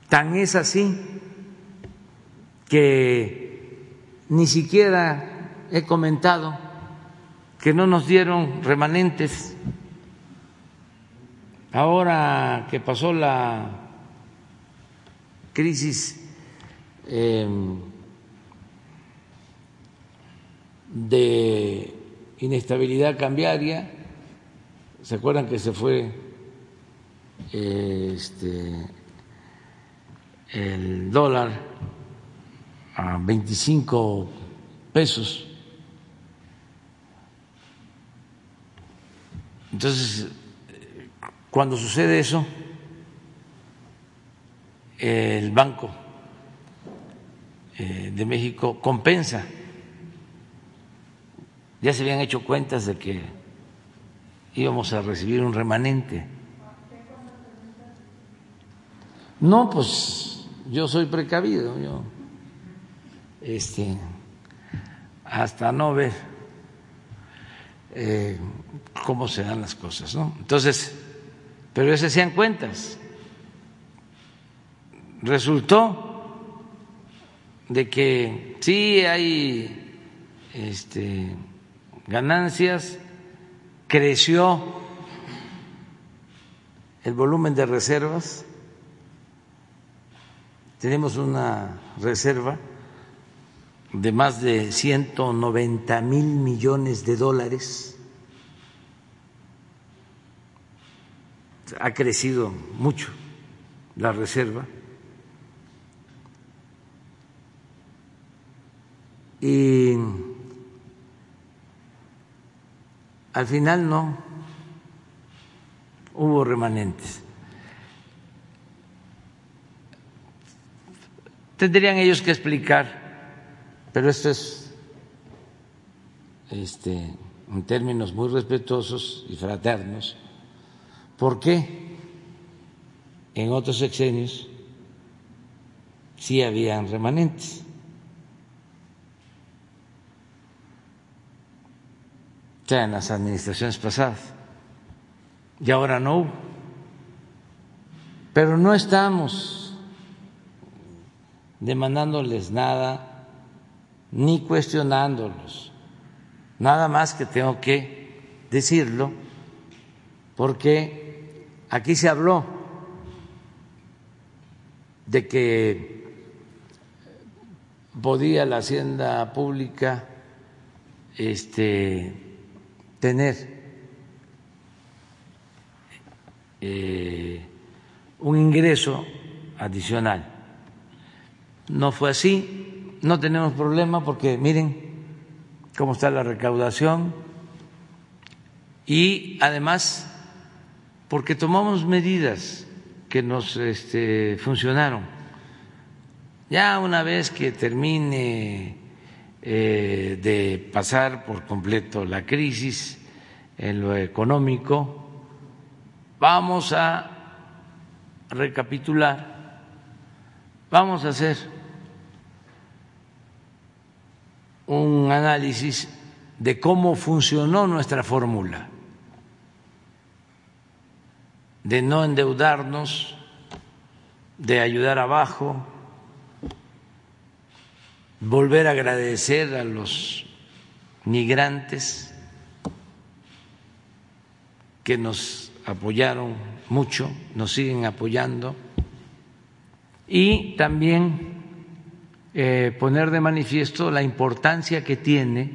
S1: Tan es así que ni siquiera he comentado que no nos dieron remanentes. Ahora que pasó la crisis em, de inestabilidad cambiaria, ¿se acuerdan que se fue este, el dólar a 25 pesos. Entonces, cuando sucede eso, el Banco eh, de México compensa. Ya se habían hecho cuentas de que íbamos a recibir un remanente. No, pues yo soy precavido, yo este hasta no ver eh, cómo se dan las cosas, ¿no? Entonces, pero se hacían cuentas. Resultó de que sí hay este, ganancias, creció el volumen de reservas, tenemos una reserva de más de 190 mil millones de dólares. Ha crecido mucho la reserva. Y al final no hubo remanentes. Tendrían ellos que explicar pero esto es este, en términos muy respetuosos y fraternos. ¿Por qué en otros sexenios sí habían remanentes? O sea, en las administraciones pasadas. Y ahora no hubo. Pero no estamos demandándoles nada ni cuestionándolos. Nada más que tengo que decirlo porque aquí se habló de que podía la hacienda pública este, tener eh, un ingreso adicional. No fue así. No tenemos problema porque miren cómo está la recaudación. Y además porque tomamos medidas que nos este, funcionaron. Ya una vez que termine eh, de pasar por completo la crisis en lo económico, vamos a recapitular, vamos a hacer un análisis de cómo funcionó nuestra fórmula, de no endeudarnos, de ayudar abajo, volver a agradecer a los migrantes que nos apoyaron mucho, nos siguen apoyando, y también eh, poner de manifiesto la importancia que tiene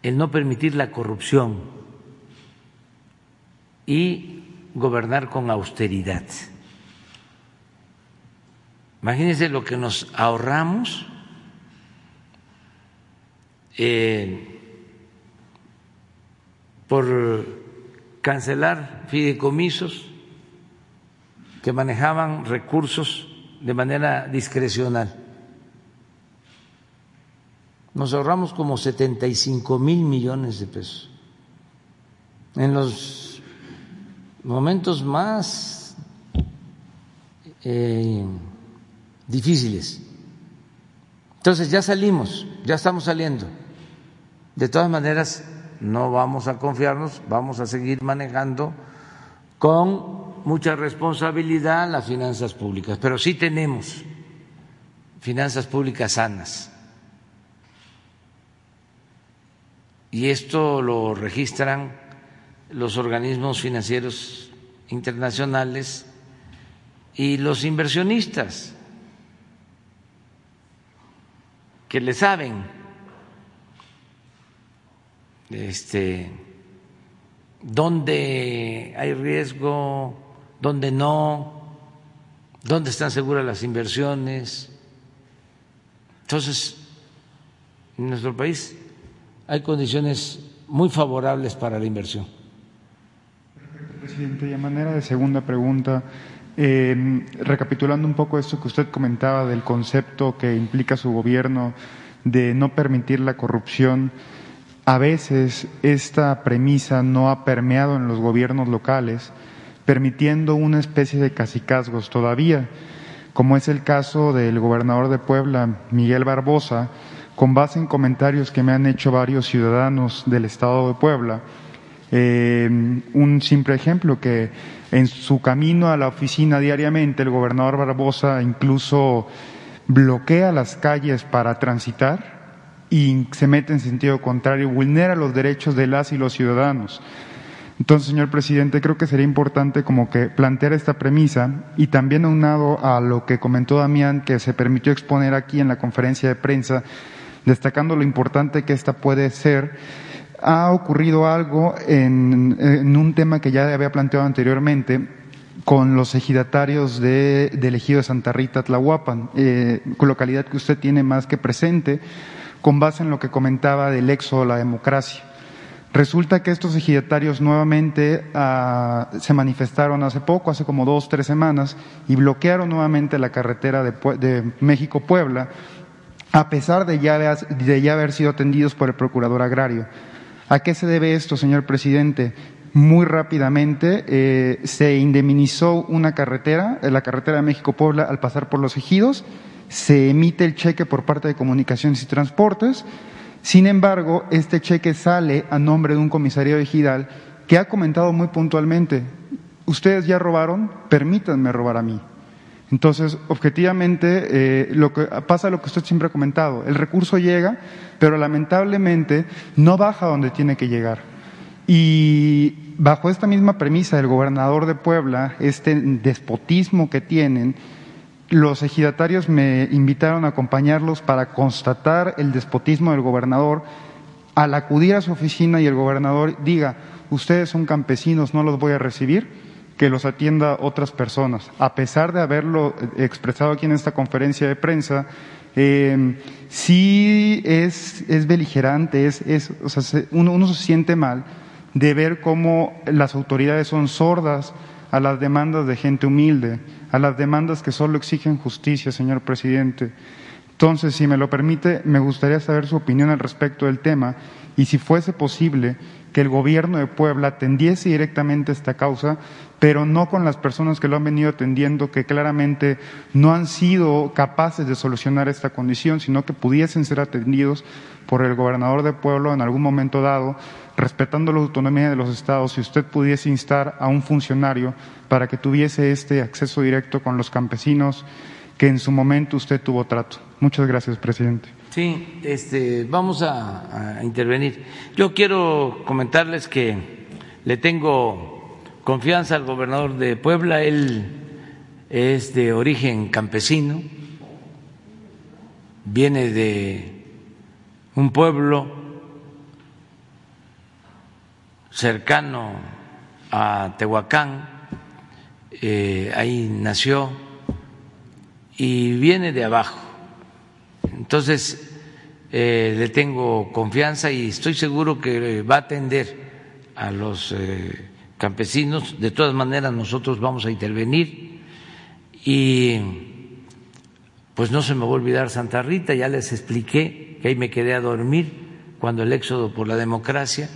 S1: el no permitir la corrupción y gobernar con austeridad. Imagínense lo que nos ahorramos eh, por cancelar fideicomisos que manejaban recursos de manera discrecional. Nos ahorramos como 75 mil millones de pesos en los momentos más eh, difíciles. Entonces ya salimos, ya estamos saliendo. De todas maneras, no vamos a confiarnos, vamos a seguir manejando con mucha responsabilidad las finanzas públicas, pero sí tenemos finanzas públicas sanas. Y esto lo registran los organismos financieros internacionales y los inversionistas que le saben este dónde hay riesgo dónde no, dónde están seguras las inversiones. Entonces, en nuestro país hay condiciones muy favorables para la inversión.
S4: presidente. Y a manera de segunda pregunta, recapitulando un poco esto que usted comentaba del concepto que implica su gobierno de no permitir la corrupción, a veces esta premisa no ha permeado en los gobiernos locales, permitiendo una especie de casicazgos todavía, como es el caso del gobernador de Puebla, Miguel Barbosa, con base en comentarios que me han hecho varios ciudadanos del estado de Puebla. Eh, un simple ejemplo que en su camino a la oficina diariamente el gobernador Barbosa incluso bloquea las calles para transitar y se mete en sentido contrario, vulnera los derechos de las y los ciudadanos. Entonces, señor presidente, creo que sería importante como que plantear esta premisa y también aunado a lo que comentó Damián, que se permitió exponer aquí en la conferencia de prensa, destacando lo importante que esta puede ser, ha ocurrido algo en, un tema que ya había planteado anteriormente con los ejidatarios de, del ejido de Santa Rita, Tlahuapan, eh, localidad que usted tiene más que presente, con base en lo que comentaba del éxodo a la democracia. Resulta que estos ejidatarios nuevamente ah, se manifestaron hace poco, hace como dos, tres semanas, y bloquearon nuevamente la carretera de, de México-Puebla, a pesar de ya, de ya haber sido atendidos por el procurador agrario. ¿A qué se debe esto, señor presidente? Muy rápidamente eh, se indemnizó una carretera, eh, la carretera de México-Puebla, al pasar por los ejidos, se emite el cheque por parte de Comunicaciones y Transportes, sin embargo, este cheque sale a nombre de un comisario ejidal que ha comentado muy puntualmente, ustedes ya robaron, permítanme robar a mí. Entonces, objetivamente, eh, lo que pasa lo que usted siempre ha comentado, el recurso llega, pero lamentablemente no baja donde tiene que llegar. Y bajo esta misma premisa del gobernador de Puebla, este despotismo que tienen, los ejidatarios me invitaron a acompañarlos para constatar el despotismo del gobernador. Al acudir a su oficina y el gobernador diga, ustedes son campesinos, no los voy a recibir, que los atienda otras personas. A pesar de haberlo expresado aquí en esta conferencia de prensa, eh, sí es, es beligerante, es, es, o sea, uno, uno se siente mal de ver cómo las autoridades son sordas a las demandas de gente humilde, a las demandas que solo exigen justicia, señor presidente. Entonces, si me lo permite, me gustaría saber su opinión al respecto del tema y si fuese posible que el gobierno de Puebla atendiese directamente esta causa, pero no con las personas que lo han venido atendiendo, que claramente no han sido capaces de solucionar esta condición, sino que pudiesen ser atendidos por el gobernador de Puebla en algún momento dado, respetando la autonomía de los estados, si usted pudiese instar a un funcionario para que tuviese este acceso directo con los campesinos que en su momento usted tuvo trato. Muchas gracias, presidente.
S1: Sí, este, vamos a, intervenir. Yo quiero comentarles que le tengo confianza al gobernador de Puebla. Él es de origen campesino, viene de un pueblo cercano a Tehuacán, eh, ahí nació y viene de abajo. Entonces, eh, le tengo confianza y estoy seguro que va a atender a los eh, campesinos. De todas maneras, nosotros vamos a intervenir y pues no se me va a olvidar Santa Rita, ya les expliqué que ahí me quedé a dormir cuando el éxodo por la democracia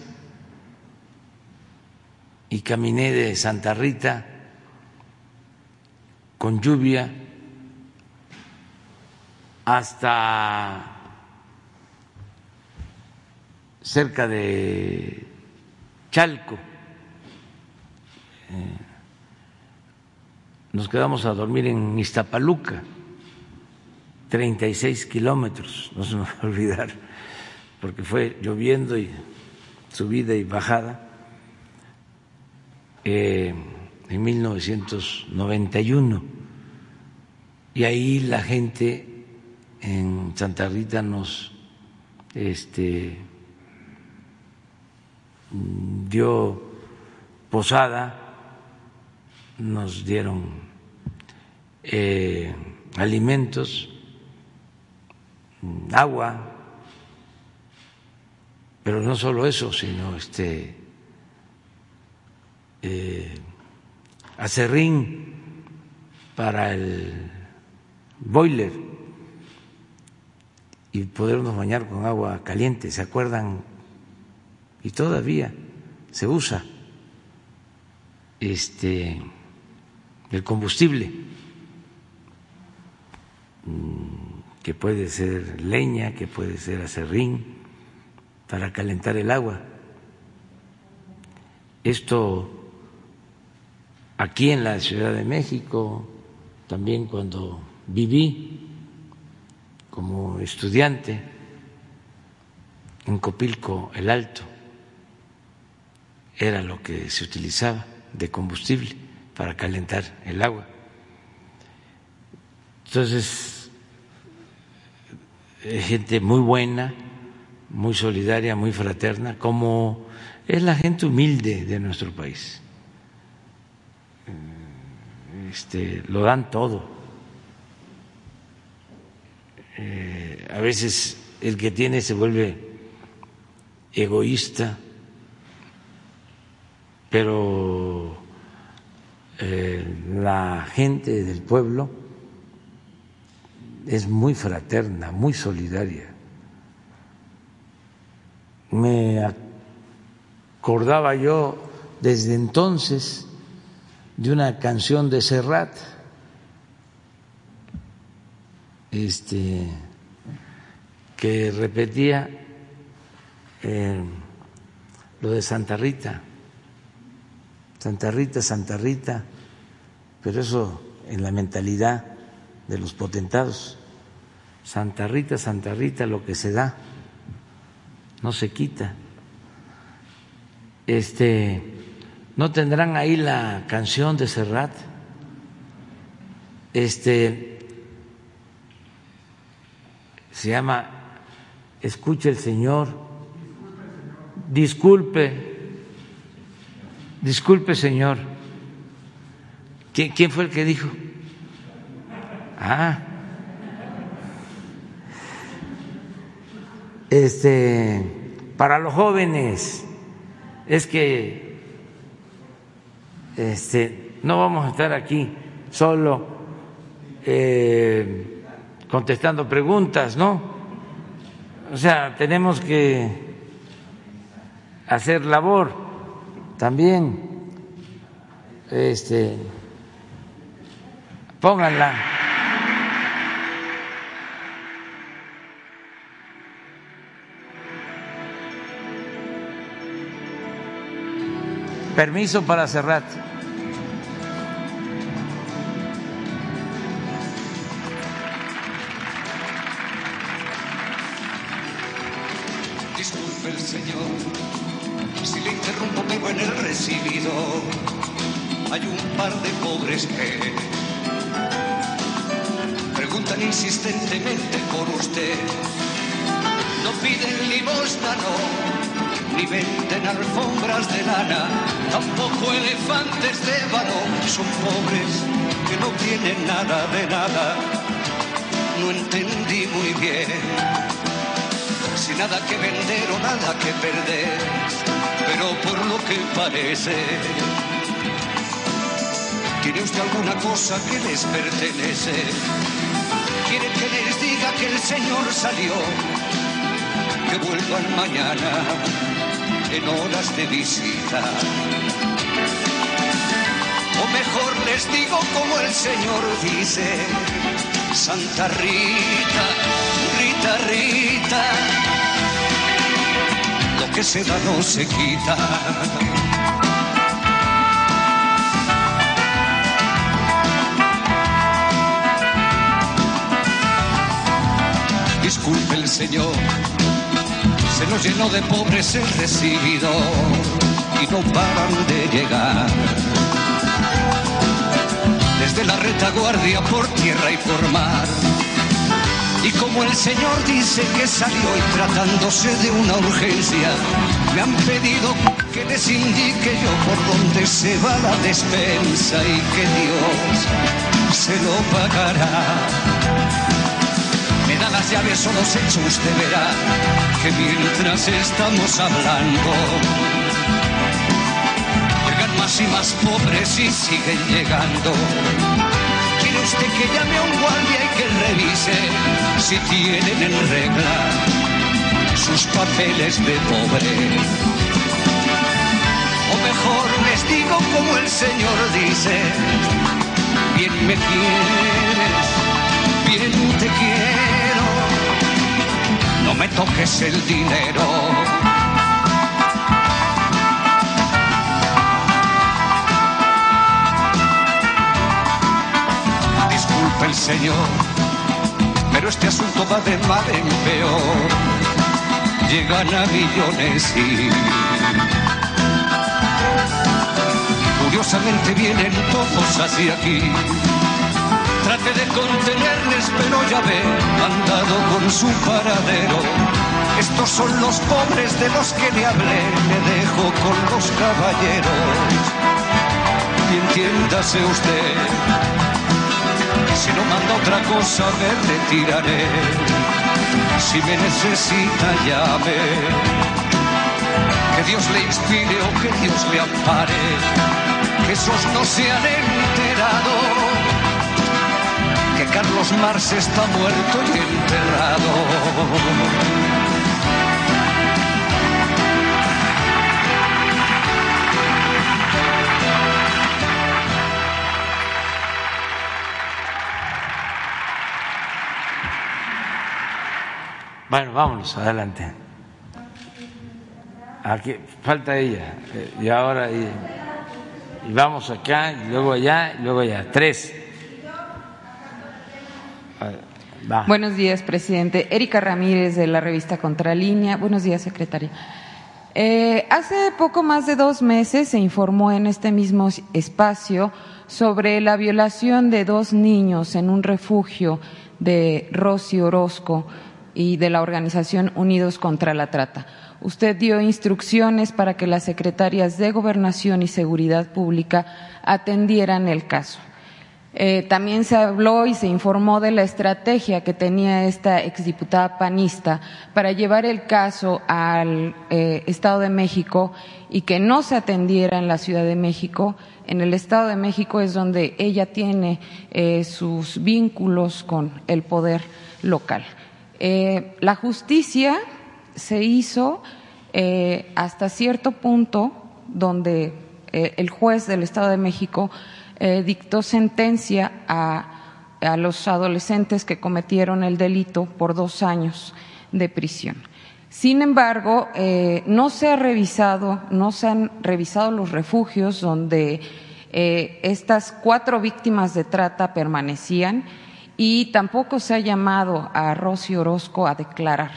S1: y caminé de Santa Rita con lluvia hasta cerca de Chalco. Eh, nos quedamos a dormir en Iztapaluca, 36 kilómetros, no se me va a olvidar, porque fue lloviendo y subida y bajada eh, en 1991. Y ahí la gente en Santa Rita nos este, dio posada, nos dieron eh, alimentos, agua, pero no solo eso, sino este eh, acerrín para el boiler y podernos bañar con agua caliente. ¿Se acuerdan? Y todavía se usa este el combustible mm, que puede ser leña, que puede ser acerrín para calentar el agua. Esto aquí en la Ciudad de México, también cuando viví como estudiante en Copilco el Alto, era lo que se utilizaba de combustible para calentar el agua. Entonces, es gente muy buena, muy solidaria, muy fraterna, como es la gente humilde de nuestro país. Este, lo dan todo. Eh, a veces el que tiene se vuelve egoísta, pero eh, la gente del pueblo es muy fraterna, muy solidaria. Me acordaba yo desde entonces de una canción de Serrat, este, que repetía eh, lo de Santa Rita, Santa Rita, Santa Rita, pero eso en la mentalidad de los potentados. Santa Rita, Santa Rita, lo que se da no se quita. Este, ¿no tendrán ahí la canción de Serrat? Este se llama Escuche el Señor. Disculpe, disculpe, Señor. ¿Quién fue el que dijo? Ah. Este, para los jóvenes, es que este, no vamos a estar aquí solo eh, contestando preguntas, ¿no? O sea, tenemos que hacer labor también. Este, Pónganla. Permiso para cerrar.
S5: Que vender o nada que perder, pero por lo que parece ¿Tiene usted alguna cosa que les pertenece? quiere que les diga que el Señor salió, que vuelvan mañana en horas de visita. O mejor les digo como el Señor dice, Santa Rita, Rita, Rita, que se da no se quita. disculpe el Señor, se nos llenó de pobres el recibido y no paran de llegar. Desde la retaguardia por tierra y por mar. Y como el Señor dice que salió y tratándose de una urgencia, me han pedido que les indique yo por dónde se va la despensa y que Dios se lo pagará las llaves son los hechos, usted verá que mientras estamos hablando, llegan más y más pobres y siguen llegando. ¿Quiere usted que llame a un guardia y que revise si tienen en regla sus papeles de pobre? O mejor les digo como el Señor dice, bien me quieres, bien te quiero, no me toques el dinero Señor, pero este asunto va de mal en peor. Llegan a millones y curiosamente vienen todos hacia aquí. Trate de contenerles, pero ya ve, andado con su paradero. Estos son los pobres de los que le hablé, le dejo con los caballeros. Y entiéndase usted si no manda otra cosa me retiraré. Si me necesita llame. Que Dios le inspire o que Dios le ampare. Que esos no se han enterado. Que Carlos Marx está muerto y enterrado.
S1: Bueno, vámonos, adelante. Aquí falta ella. Eh, y ahora y, vamos acá, y luego allá, y luego allá. Tres.
S6: Buenos días, presidente. Erika Ramírez de la revista Contralínea. Buenos días, secretaria. Eh, hace poco más de dos meses se informó en este mismo espacio sobre la violación de dos niños en un refugio de Rosy Orozco y de la organización Unidos contra la Trata. Usted dio instrucciones para que las secretarias de Gobernación y Seguridad Pública atendieran el caso. Eh, también se habló y se informó de la estrategia que tenía esta exdiputada panista para llevar el caso al eh, Estado de México y que no se atendiera en la Ciudad de México. En el Estado de México es donde ella tiene eh, sus vínculos con el poder local. Eh, la justicia se hizo eh, hasta cierto punto donde eh, el juez del Estado de México dictó sentencia a, a, los adolescentes que cometieron el delito por dos años de prisión. Sin embargo, no se ha revisado, no se han revisado los refugios donde estas cuatro víctimas de trata permanecían y tampoco se ha llamado a Rosy Orozco a declarar.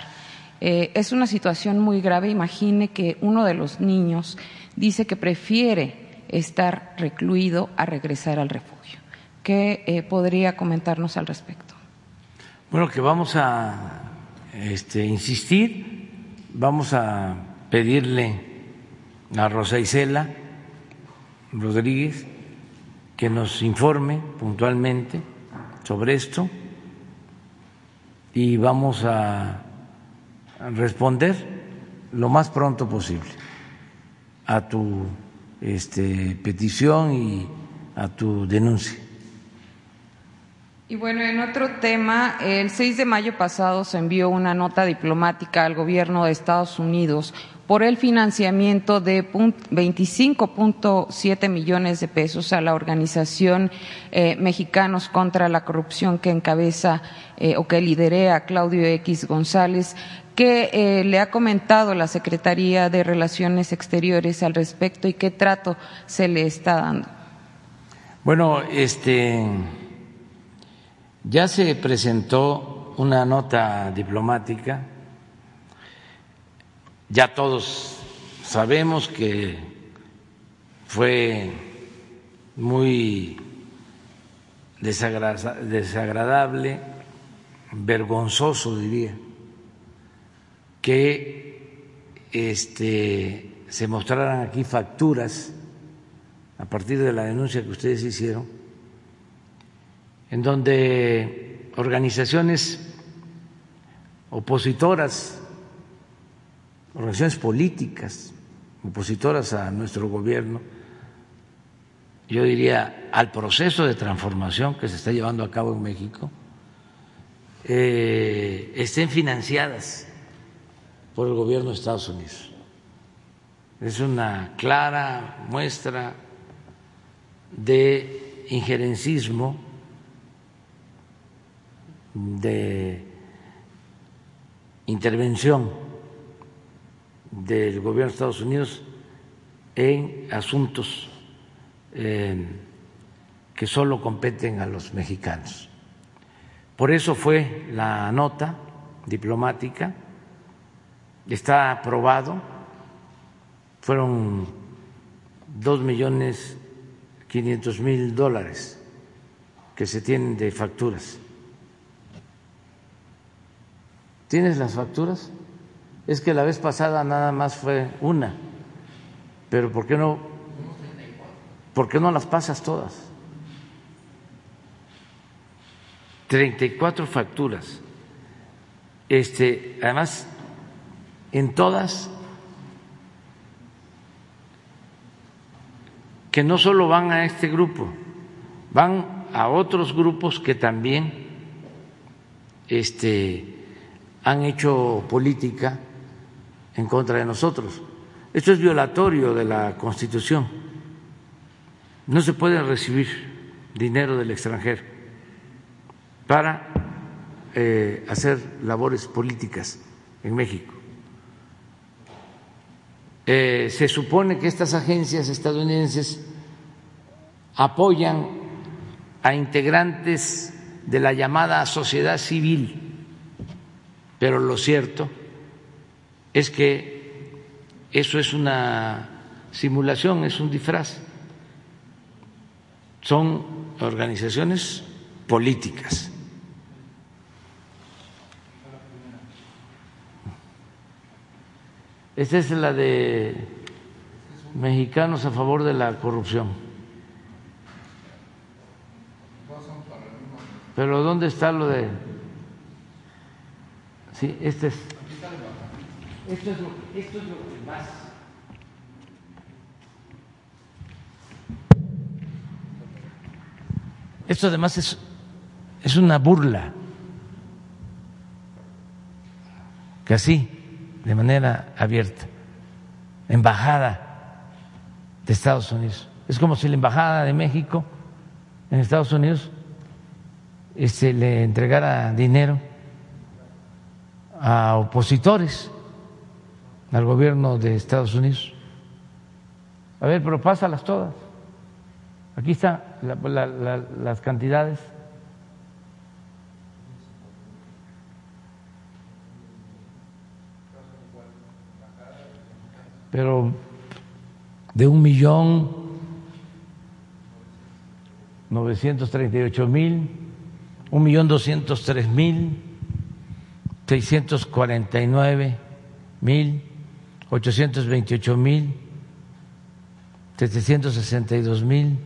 S6: Eh, es una situación muy grave. Imagine que uno de los niños dice que prefiere estar recluido a regresar al refugio. ¿Qué eh, podría comentarnos al respecto?
S1: Bueno, que vamos a este, insistir, vamos a pedirle a Rosa Isela Rodríguez que nos informe puntualmente sobre esto y vamos a responder lo más pronto posible a tu este, petición y a tu denuncia.
S6: Y bueno, en otro tema, el 6 de mayo pasado se envió una nota diplomática al gobierno de Estados Unidos por el financiamiento de 25.7 millones de pesos a la organización eh, Mexicanos contra la Corrupción que encabeza eh, o que liderea Claudio X González. ¿Qué eh, le ha comentado la Secretaría de Relaciones Exteriores al respecto y qué trato se le está dando?
S1: Bueno, este ya se presentó una nota diplomática, ya todos sabemos que fue muy desagradable, vergonzoso diría, que este, se mostraran aquí facturas a partir de la denuncia que ustedes hicieron en donde organizaciones opositoras, organizaciones políticas opositoras a nuestro gobierno, yo diría, al proceso de transformación que se está llevando a cabo en México, eh, estén financiadas por el gobierno de Estados Unidos. Es una clara muestra de injerencismo, de intervención del gobierno de Estados Unidos en asuntos eh, que solo competen a los mexicanos. Por eso fue la nota diplomática, está aprobado, fueron dos millones quinientos mil dólares que se tienen de facturas. ¿Tienes las facturas? Es que la vez pasada nada más fue una, pero ¿por qué no? ¿Por qué no las pasas todas? 34 facturas. Este, además, en todas, que no solo van a este grupo, van a otros grupos que también este, han hecho política en contra de nosotros. Esto es violatorio de la Constitución. No se puede recibir dinero del extranjero para eh, hacer labores políticas en México. Eh, se supone que estas agencias estadounidenses apoyan a integrantes de la llamada sociedad civil, pero lo cierto es que eso es una simulación, es un disfraz. Son organizaciones políticas Esta es la de mexicanos a favor de la corrupción. Pero ¿dónde está lo de...? Sí, este es... Esto es lo, esto es lo que más... Esto además es, es una burla. Que así de manera abierta, embajada de Estados Unidos. Es como si la embajada de México en Estados Unidos este, le entregara dinero a opositores al gobierno de Estados Unidos. A ver, pero pásalas todas. Aquí están las cantidades. pero de un millón novecientos treinta y ocho mil, un millón doscientos tres mil, seiscientos cuarenta y nueve mil, ochocientos veintiocho mil, setecientos sesenta y dos mil,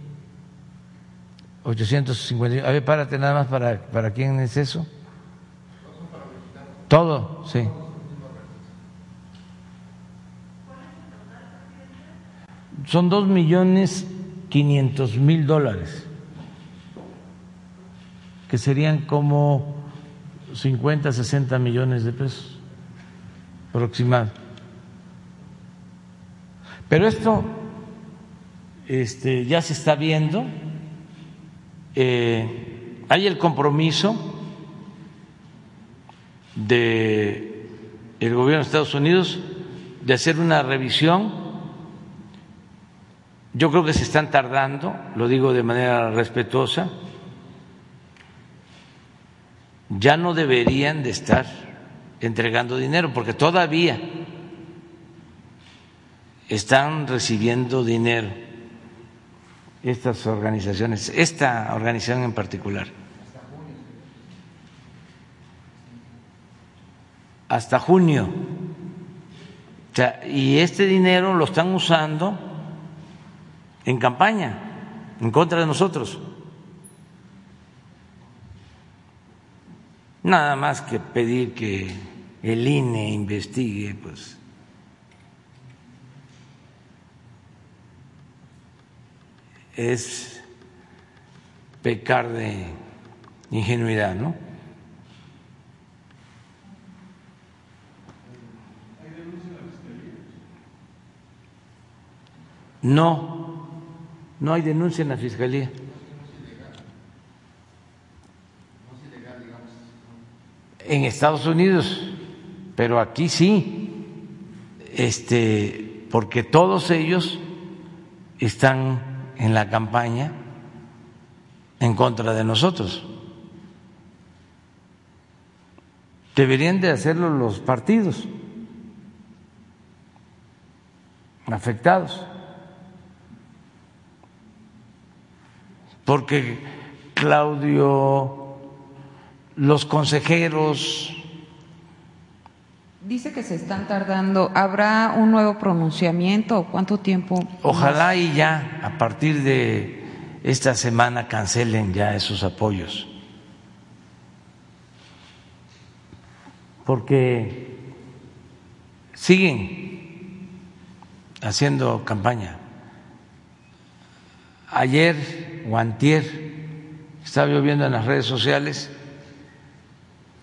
S1: ochocientos cincuenta. A ver, párate nada más para para quién es eso. Todo, sí. son dos millones quinientos mil dólares, que serían como 50, 60 millones de pesos aproximado. Pero esto este, ya se está viendo, eh, hay el compromiso de el gobierno de Estados Unidos de hacer una revisión. Yo creo que se están tardando, lo digo de manera respetuosa, ya no deberían de estar entregando dinero porque todavía están recibiendo dinero estas organizaciones, esta organización en particular. Hasta junio. y este dinero lo están usando en campaña en contra de nosotros. Nada más que pedir que el INE investigue, pues. Es pecar de ingenuidad, ¿no? No, no hay denuncia en la fiscalía. En Estados Unidos, pero aquí sí, este, porque todos ellos están en la campaña en contra de nosotros. Deberían de hacerlo los partidos afectados. Porque Claudio, los consejeros...
S6: Dice que se están tardando. ¿Habrá un nuevo pronunciamiento cuánto tiempo?
S1: Ojalá y ya a partir de esta semana cancelen ya esos apoyos. Porque siguen haciendo campaña. Ayer o antier, estaba yo viendo en las redes sociales,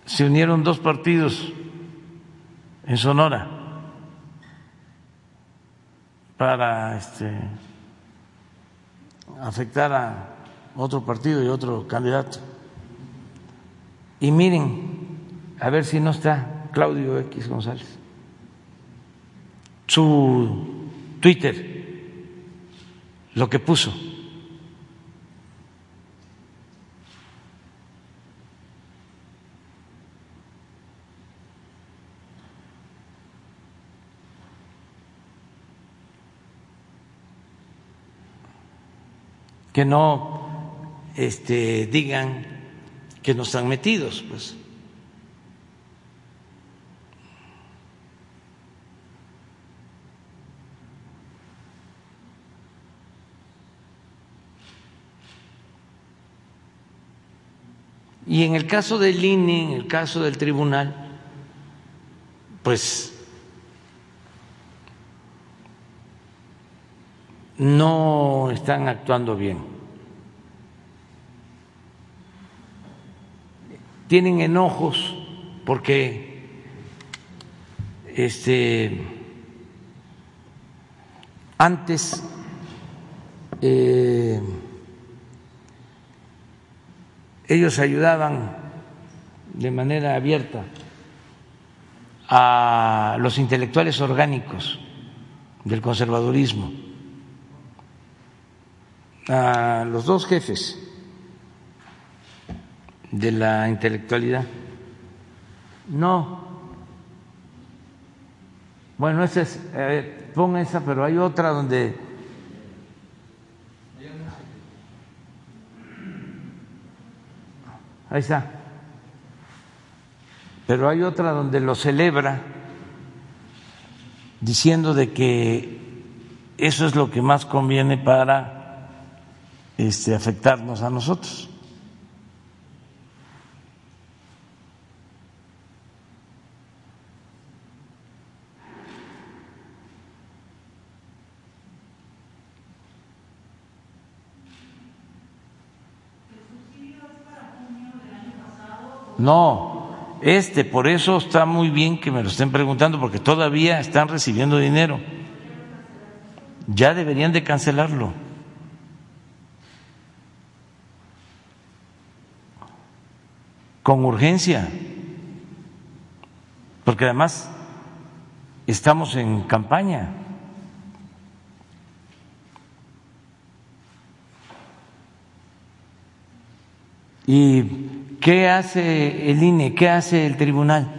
S1: se unieron dos partidos en Sonora para este, afectar a otro partido y otro candidato. Y miren, a ver si no está Claudio X González, su Twitter, lo que puso. Que no este, digan que no están metidos, pues. Y en el caso del INE, en el caso del tribunal, pues no están actuando bien. Tienen enojos porque este antes eh, ellos ayudaban de manera abierta a los intelectuales orgánicos del conservadurismo a los dos jefes de la intelectualidad. No. Bueno, esa es, eh, esa, pero hay otra donde... Ahí está. Pero hay otra donde lo celebra diciendo de que eso es lo que más conviene para este, afectarnos a nosotros. No, este, por eso está muy bien que me lo estén preguntando, porque todavía están recibiendo dinero. Ya deberían de cancelarlo. Con urgencia, porque además estamos en campaña. ¿Y qué hace el INE? ¿Qué hace el tribunal?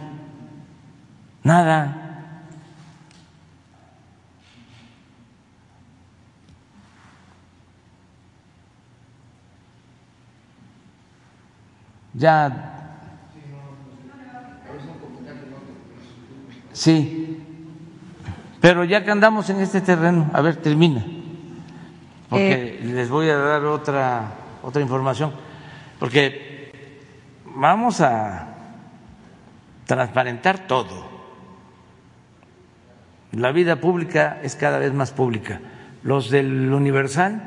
S1: Nada. Ya Sí, pero ya que andamos en este terreno, a ver, termina, porque eh, les voy a dar otra, otra información, porque vamos a transparentar todo. La vida pública es cada vez más pública. Los del Universal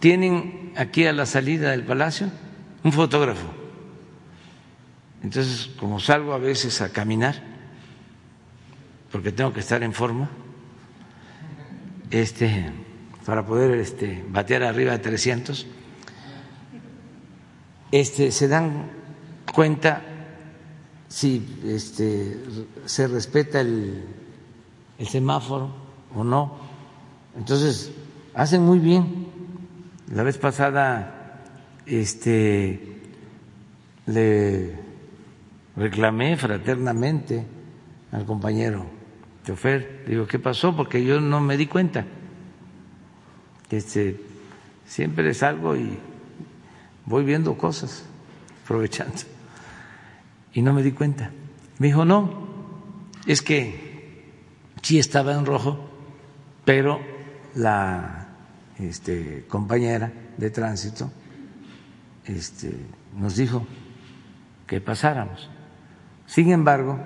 S1: tienen aquí a la salida del palacio un fotógrafo. Entonces, como salgo a veces a caminar, porque tengo que estar en forma, este, para poder este, batear arriba de 300, este, se dan cuenta si este, se respeta el, el semáforo o no. Entonces, hacen muy bien. La vez pasada este, le reclamé fraternamente al compañero chofer, digo, ¿qué pasó? Porque yo no me di cuenta. Este, siempre salgo y voy viendo cosas, aprovechando. Y no me di cuenta. Me dijo, no, es que sí estaba en rojo, pero la este, compañera de tránsito este, nos dijo que pasáramos. Sin embargo,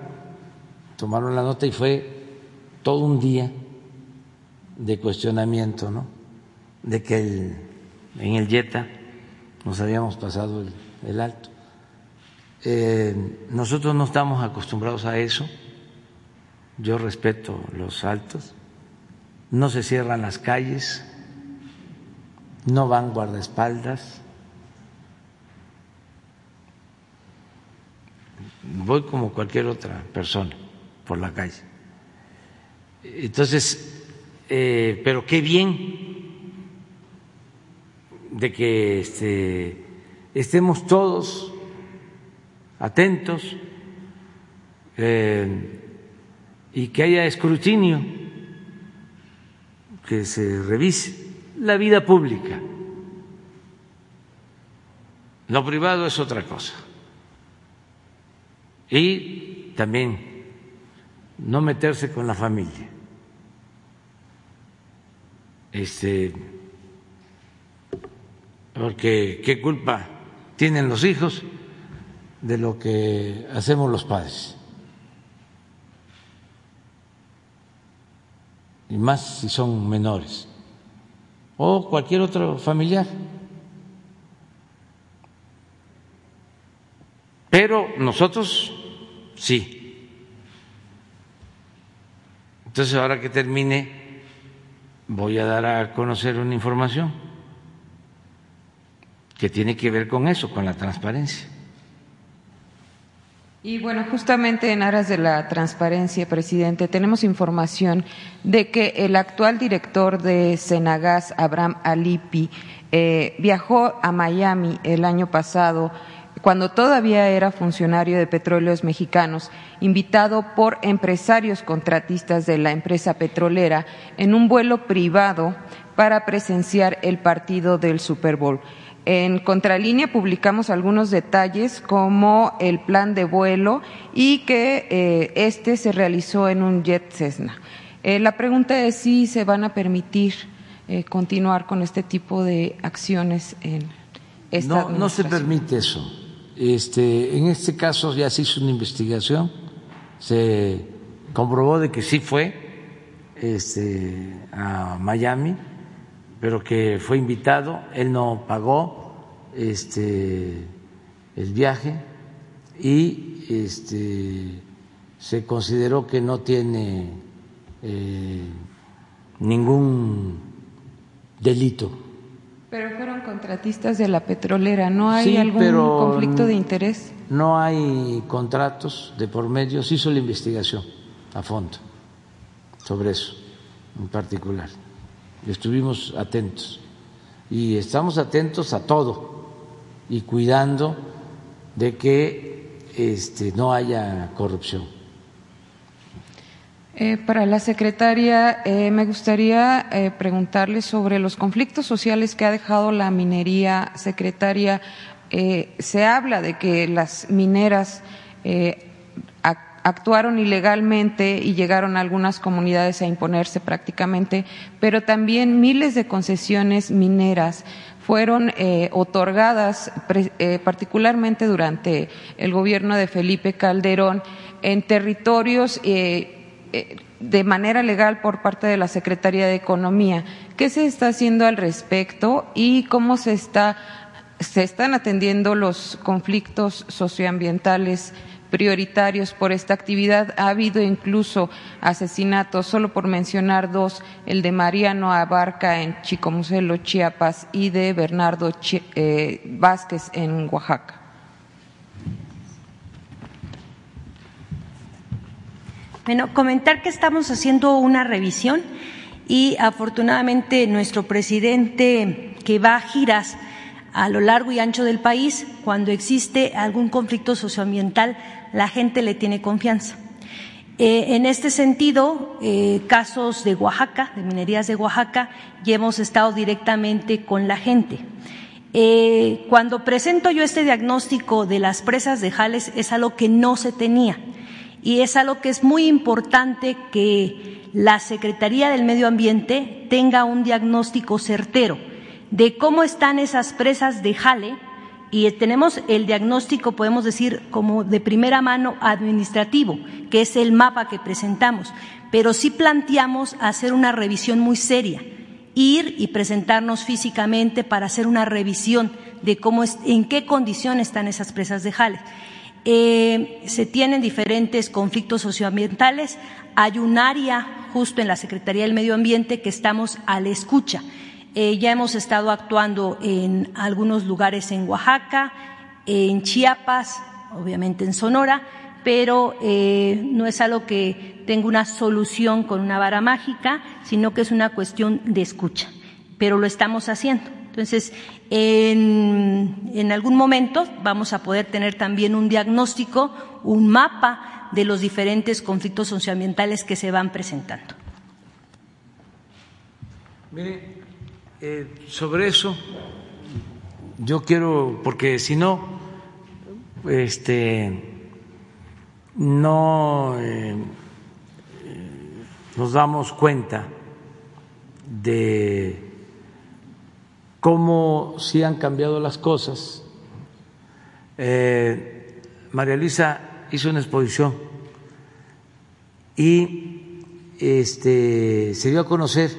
S1: tomaron la nota y fue todo un día de cuestionamiento, ¿no? De que el, en el Yeta nos habíamos pasado el, alto. Eh, nosotros no estamos acostumbrados a eso. Yo respeto los altos. No se cierran las calles, no van guardaespaldas. Voy como cualquier otra persona por la calle. Entonces, eh, pero qué bien de que este, estemos todos atentos eh, y que haya escrutinio, que se revise la vida pública. Lo privado es otra cosa. Y también no meterse con la familia. Este, porque qué culpa tienen los hijos de lo que hacemos los padres. Y más si son menores. O cualquier otro familiar. Pero nosotros sí. Entonces, ahora que termine, voy a dar a conocer una información que tiene que ver con eso, con la transparencia.
S6: Y bueno, justamente en aras de la transparencia, presidente, tenemos información de que el actual director de Senagas, Abraham Alipi, eh, viajó a Miami el año pasado cuando todavía era funcionario de Petróleos Mexicanos, invitado por empresarios contratistas de la empresa petrolera en un vuelo privado para presenciar el partido del Super Bowl. En Contralínea publicamos algunos detalles como el plan de vuelo y que eh, este se realizó en un jet Cessna. Eh, la pregunta es si se van a permitir eh, continuar con este tipo de acciones en esta
S1: No, no se permite eso. Este, en este caso ya se hizo una investigación, se comprobó de que sí fue este, a Miami, pero que fue invitado, él no pagó este, el viaje y este, se consideró que no tiene eh, ningún delito
S6: pero fueron contratistas de la petrolera, ¿no hay algún conflicto de interés?
S1: No hay contratos de por medio, se hizo la investigación a fondo sobre eso en particular. Estuvimos atentos y estamos atentos a todo y cuidando de que este, no haya corrupción.
S6: Eh, para la secretaria, eh, me gustaría eh, preguntarle sobre los conflictos sociales que ha dejado la minería. Secretaria, se habla de que las mineras actuaron ilegalmente y llegaron a algunas comunidades a imponerse prácticamente, pero también miles de concesiones mineras fueron otorgadas, particularmente durante el gobierno de Felipe Calderón, en territorios eh, de manera legal por parte de la Secretaría de Economía. ¿Qué se está haciendo al respecto y cómo se está se están atendiendo los conflictos socioambientales prioritarios por esta actividad. Ha habido incluso asesinatos, solo por mencionar dos, el de Mariano Abarca en Chicomucelo, Chiapas, y de Bernardo eh, Vázquez en Oaxaca.
S2: Bueno, comentar que estamos haciendo una revisión y afortunadamente nuestro presidente que va a giras a lo largo y ancho del país, cuando existe algún conflicto socioambiental, la gente le tiene confianza. Eh, en este sentido, eh, casos de Oaxaca, de minerías de Oaxaca, ya hemos estado directamente con la gente. Eh, cuando presento yo este diagnóstico de las presas de Jales es algo que no se tenía y es algo que es muy importante que la Secretaría del Medio Ambiente tenga un diagnóstico certero de cómo están esas presas de jale y tenemos el diagnóstico, podemos decir, como de primera mano administrativo, que es el mapa que presentamos, pero sí planteamos hacer una revisión muy seria, ir y presentarnos físicamente para hacer una revisión de cómo es, en qué condición están esas presas de jale. Eh, se tienen diferentes conflictos socioambientales. Hay un área justo en la Secretaría del Medio Ambiente que estamos a la escucha. Eh, ya hemos estado actuando en algunos lugares en Oaxaca, en Chiapas, obviamente en Sonora, pero eh, no es algo que tenga una solución con una vara mágica, sino que es una cuestión de escucha. Pero lo estamos haciendo. Entonces, en, algún momento vamos a poder tener también un diagnóstico, un mapa de los diferentes conflictos socioambientales que se van presentando.
S1: Mire, eh, sobre eso yo quiero, porque si no, este, no eh, nos damos cuenta de cómo sí han cambiado las cosas. Eh, María Luisa hizo una exposición y este, se dio a conocer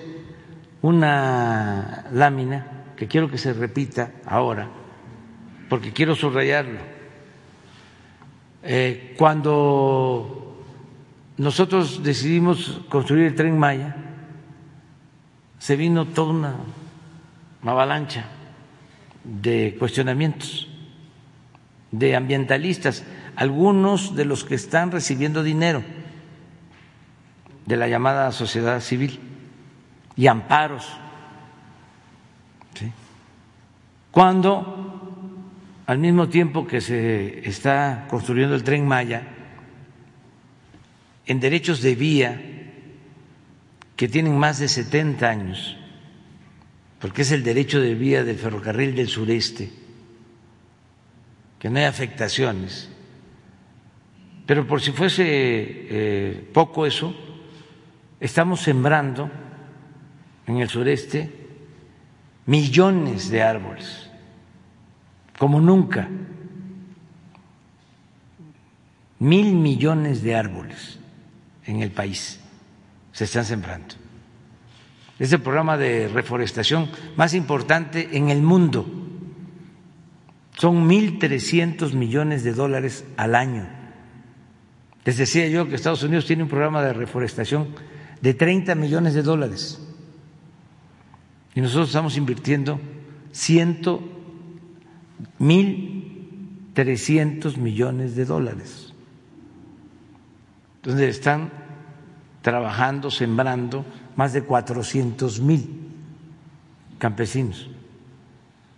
S1: una lámina que quiero que se repita ahora, porque quiero subrayarlo. Eh, cuando nosotros decidimos construir el tren Maya, se vino toda una avalancha de cuestionamientos de ambientalistas, algunos de los que están recibiendo dinero de la llamada sociedad civil y amparos. Cuando al mismo tiempo que se está construyendo el tren Maya, en derechos de vía que tienen más de 70 años, porque es el derecho de vía del ferrocarril del sureste, que no hay afectaciones. Pero por si fuese eh, poco eso, estamos sembrando en el sureste millones de árboles, como nunca, mil millones de árboles en el país se están sembrando. Es el programa de reforestación más importante en el mundo. Son 1.300 millones de dólares al año. Les decía yo que Estados Unidos tiene un programa de reforestación de 30 millones de dólares. Y nosotros estamos invirtiendo ciento mil trescientos millones de dólares. Entonces están trabajando, sembrando más de 400 mil campesinos.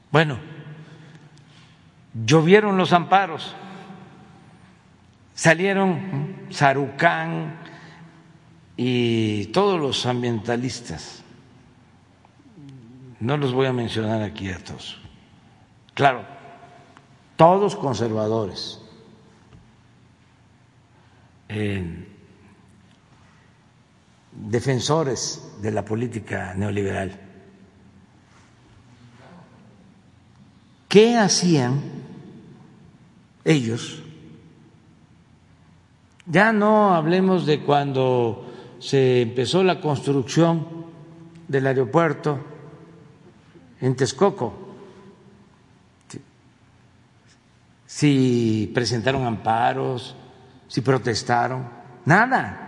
S1: Bueno, llovieron los amparos, salieron Sarucán y todos los ambientalistas. No los voy a mencionar aquí a todos. Claro, todos conservadores. Defensores de la política neoliberal. ¿Qué hacían ellos? Ya no hablemos de cuando se empezó la construcción del aeropuerto en Texcoco, si presentaron amparos, si protestaron, nada,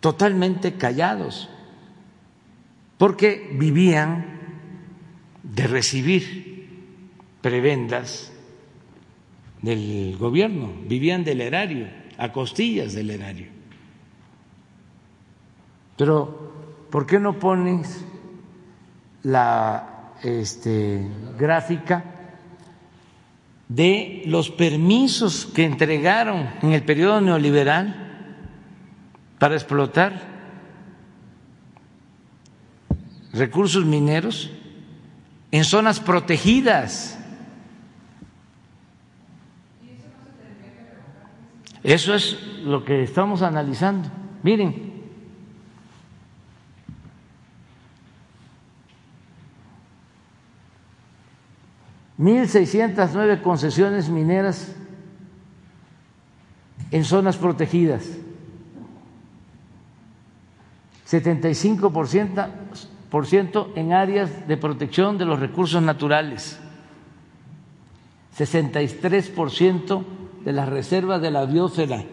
S1: totalmente callados, porque vivían de recibir prebendas del gobierno, vivían del erario, a costillas del erario. Pero, ¿por qué no pones la este, gráfica de los permisos que entregaron en el periodo neoliberal para explotar recursos mineros en zonas protegidas? Eso es lo que estamos analizando. Miren, mil seiscientas nueve concesiones mineras en zonas protegidas, 75 por ciento en áreas de protección de los recursos naturales, 63 por ciento de las reservas de la biosfera,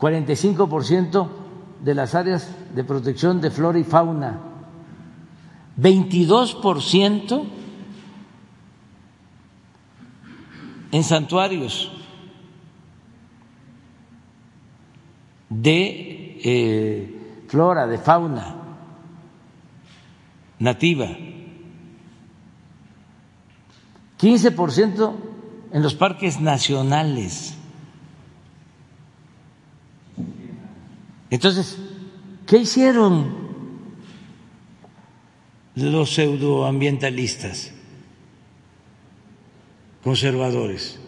S1: 45% de las áreas de protección de flora y fauna, 22% en santuarios de eh, flora, de fauna nativa, 15% en los parques nacionales. Entonces, ¿qué hicieron los pseudoambientalistas, conservadores?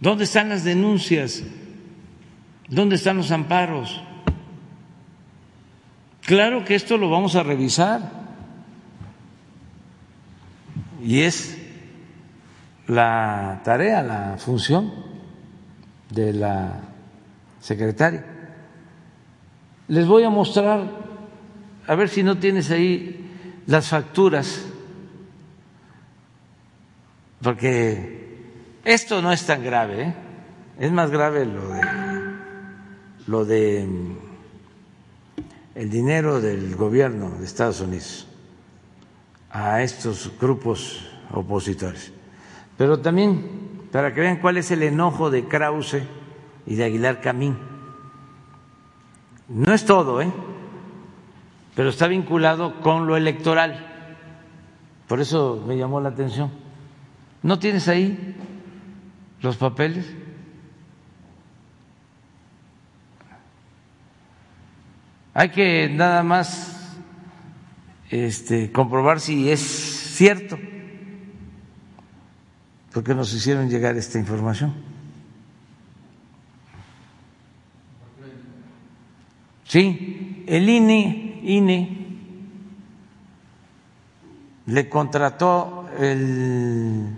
S1: ¿Dónde están las denuncias? ¿Dónde están los amparos? Claro que esto lo vamos a revisar y es la tarea, la función de la secretaria. Les voy a mostrar, a ver si no tienes ahí las facturas, porque esto no es tan grave, ¿eh? es más grave lo de lo de mm, el dinero del gobierno de Estados Unidos a estos grupos opositores. Pero también para que vean cuál es el enojo de Krause y de Aguilar Camín. No es todo, ¿eh? pero está vinculado con lo electoral. Por eso me llamó la atención. ¿No tienes ahí los papeles? Hay que nada más este, comprobar si es cierto porque nos hicieron llegar esta información. Sí, el INE, INE le contrató el,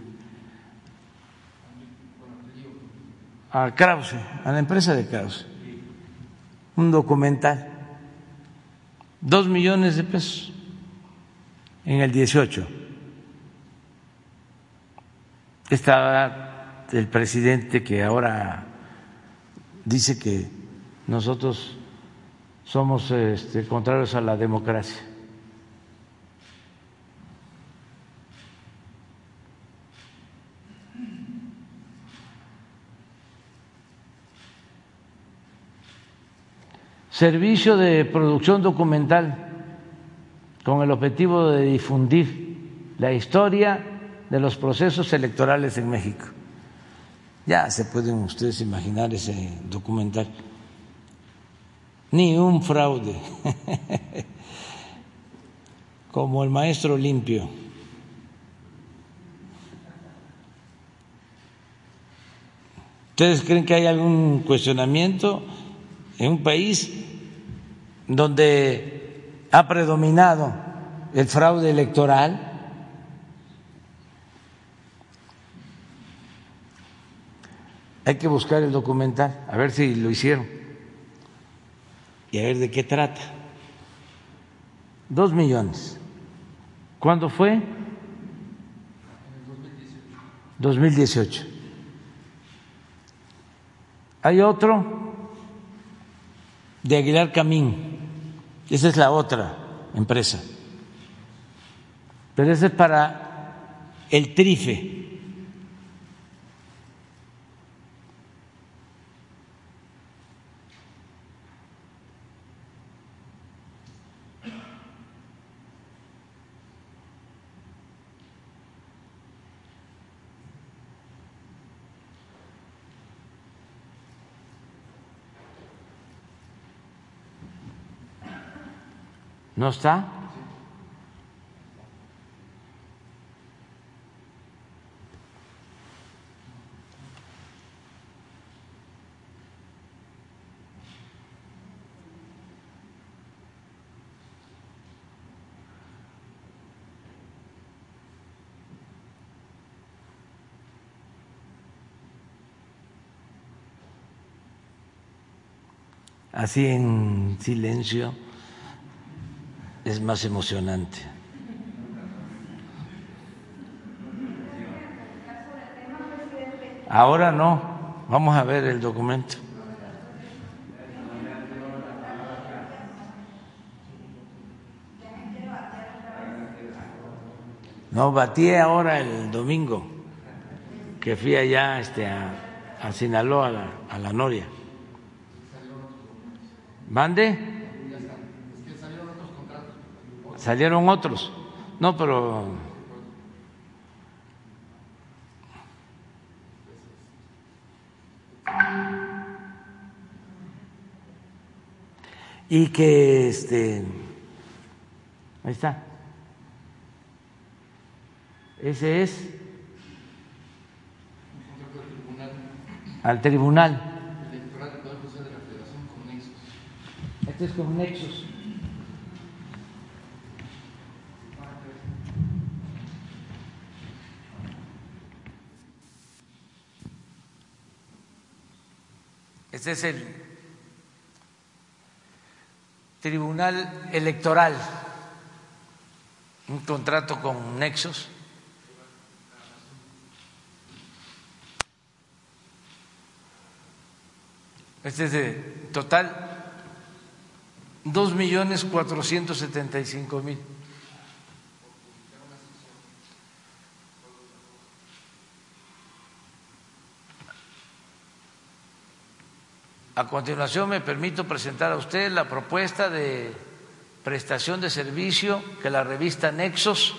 S1: a Krause, a la empresa de Krause, un documental, dos millones de pesos en el 18 estaba el presidente que ahora dice que nosotros somos este, contrarios a la democracia. Servicio de producción documental con el objetivo de difundir la historia de los procesos electorales en México. Ya se pueden ustedes imaginar ese documental. Ni un fraude, como el maestro limpio. ¿Ustedes creen que hay algún cuestionamiento en un país donde ha predominado el fraude electoral? hay que buscar el documental, a ver si lo hicieron y a ver de qué trata. Dos millones. ¿Cuándo fue? 2018. Hay otro de Aguilar Camín, esa es la otra empresa, pero ese es para el trife. ¿No está? Así en silencio es más emocionante. Ahora no, vamos a ver el documento. No, batí ahora el domingo, que fui allá este, a, Sinaloa, a la, a la Noria. ¿Mande? Salieron otros. No, pero y que este ahí está. Ese es al tribunal. Este es con nexos Este es el Tribunal Electoral, un contrato con Nexos. Este es de total dos millones cuatrocientos setenta y cinco mil. A continuación me permito presentar a usted la propuesta de prestación de servicio que la revista Nexos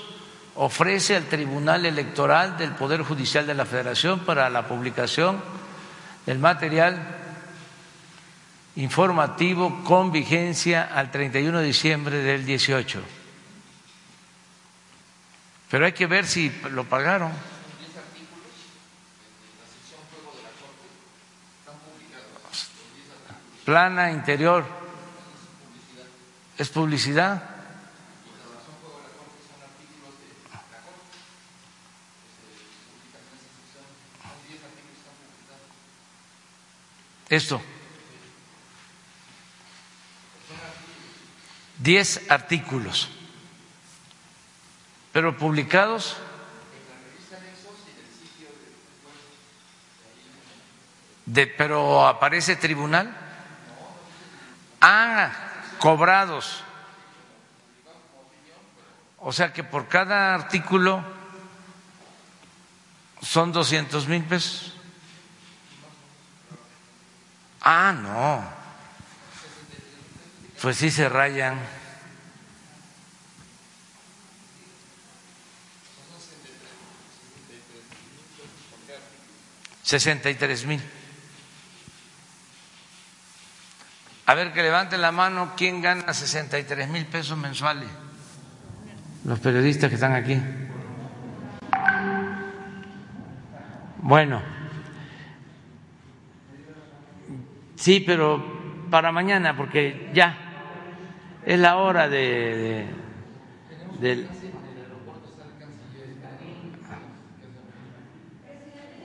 S1: ofrece al Tribunal Electoral del Poder Judicial de la Federación para la publicación del material informativo con vigencia al 31 de diciembre del 18. Pero hay que ver si lo pagaron. Plana interior es publicidad. Esto. Diez artículos, pero publicados de, pero aparece tribunal. Ah, cobrados. O sea que por cada artículo son 200 mil pesos. Ah, no. Pues sí se rayan. Sesenta y tres mil. A ver, que levanten la mano, ¿quién gana 63 mil pesos mensuales? Los periodistas que están aquí. Bueno, sí, pero para mañana, porque ya es la hora de, de,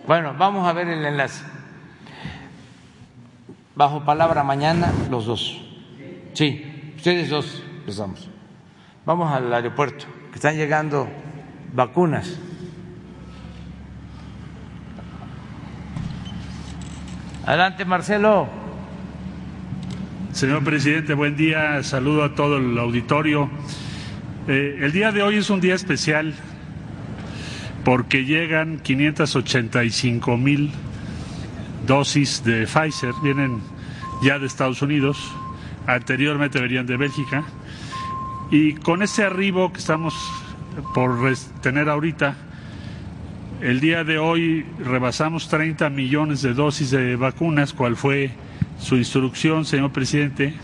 S1: Bueno, vamos a ver el enlace. Bajo palabra mañana los dos. Sí, ustedes dos empezamos. Vamos al aeropuerto, que están llegando vacunas. Adelante, Marcelo.
S7: Señor presidente, buen día. Saludo a todo el auditorio. Eh, el día de hoy es un día especial porque llegan 585 mil dosis de Pfizer, vienen ya de Estados Unidos, anteriormente venían de Bélgica, y con ese arribo que estamos por tener ahorita, el día de hoy rebasamos 30 millones de dosis de vacunas, cual fue su instrucción, señor presidente.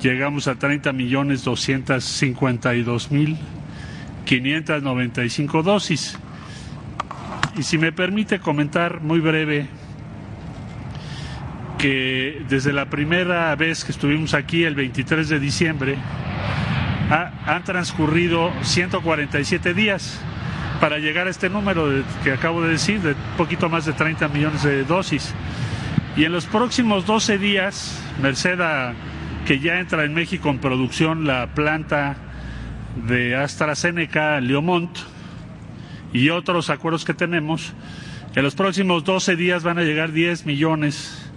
S7: Llegamos a 30 millones 252 mil 595 dosis. Y si me permite comentar muy breve que desde la primera vez que estuvimos aquí, el 23 de diciembre, han transcurrido 147 días para llegar a este número que acabo de decir, de poquito más de 30 millones de dosis. Y en los próximos 12 días, Merced que ya entra en México en producción la planta de AstraZeneca, Leomont y otros acuerdos que tenemos, en los próximos 12 días van a llegar 10 millones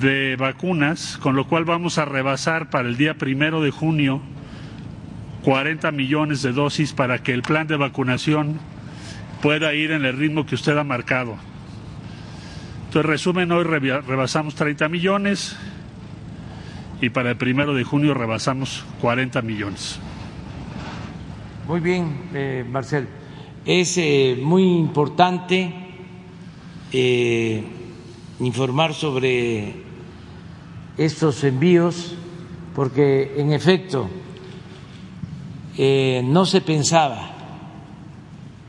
S7: de vacunas, con lo cual vamos a rebasar para el día primero de junio 40 millones de dosis para que el plan de vacunación pueda ir en el ritmo que usted ha marcado. Entonces, resumen, hoy rebasamos 30 millones y para el primero de junio rebasamos 40 millones.
S1: Muy bien, eh, Marcel. Es eh, muy importante eh, informar sobre estos envíos porque, en efecto, eh, no se pensaba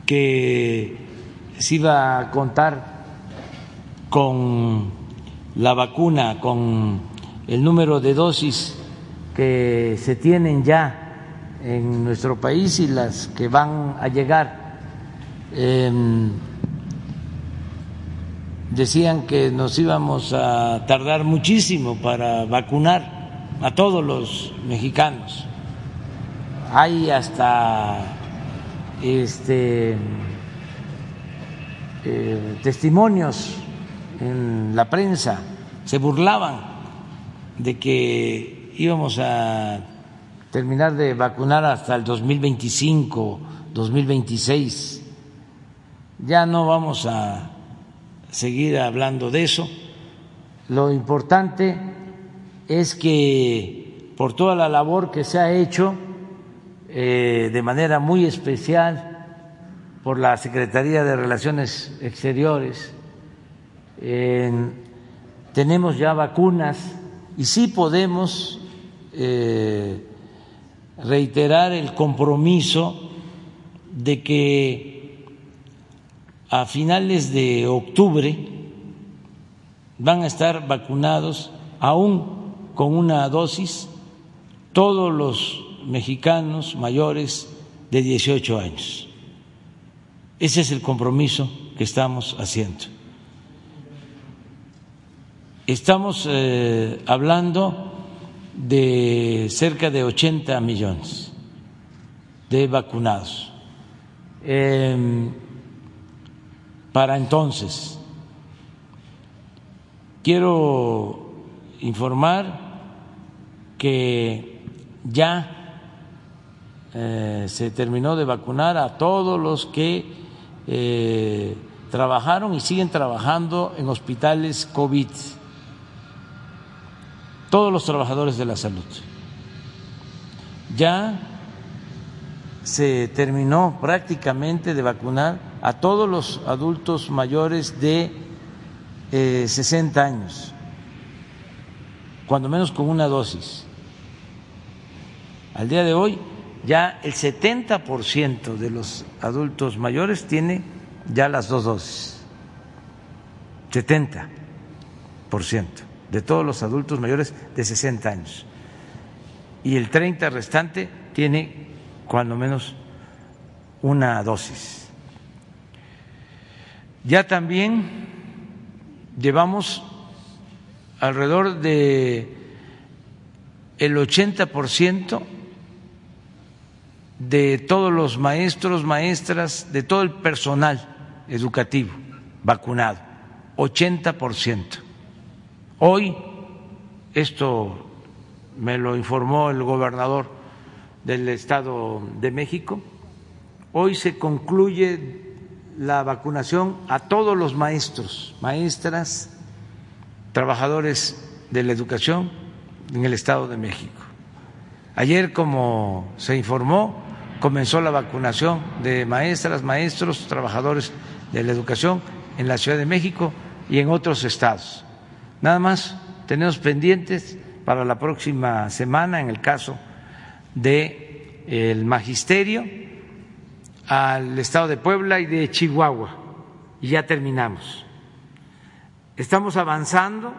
S1: que se iba a contar con la vacuna, con el número de dosis que se tienen ya en nuestro país y las que van a llegar. Em, decían que nos íbamos a tardar muchísimo para vacunar a todos los mexicanos hay hasta este, eh, testimonios en la prensa, se burlaban de que íbamos a terminar de vacunar hasta el 2025, 2026. Ya no vamos a seguir hablando de eso. Lo importante es que por toda la labor que se ha hecho, eh, de manera muy especial por la Secretaría de Relaciones Exteriores. tenemos ya vacunas y sí podemos eh, reiterar el compromiso de que a finales de octubre van a estar vacunados aún con una dosis todos los mexicanos mayores de 18 años. Ese es el compromiso que estamos haciendo. Estamos eh, hablando de cerca de 80 millones de vacunados. Em, para entonces, quiero informar que ya eh, se terminó de vacunar a todos los que eh, trabajaron y siguen trabajando en hospitales COVID, todos los trabajadores de la salud. Ya se terminó prácticamente de vacunar a todos los adultos mayores de 60 eh, años, cuando menos con una dosis. Al día de hoy ya el 70% de los adultos mayores tiene ya las dos dosis. 70% de todos los adultos mayores de 60 años. Y el 30 restante tiene cuando menos una dosis. Ya también llevamos alrededor de el 80% de todos los maestros, maestras, de todo el personal educativo vacunado, 80%. Hoy, esto me lo informó el gobernador del Estado de México, hoy se concluye la vacunación a todos los maestros, maestras, trabajadores de la educación en el Estado de México. Ayer, como se informó, comenzó la vacunación de maestras, maestros, trabajadores de la educación en la Ciudad de México y en otros estados. Nada más tenemos pendientes para la próxima semana en el caso de el magisterio al estado de Puebla y de Chihuahua y ya terminamos. Estamos avanzando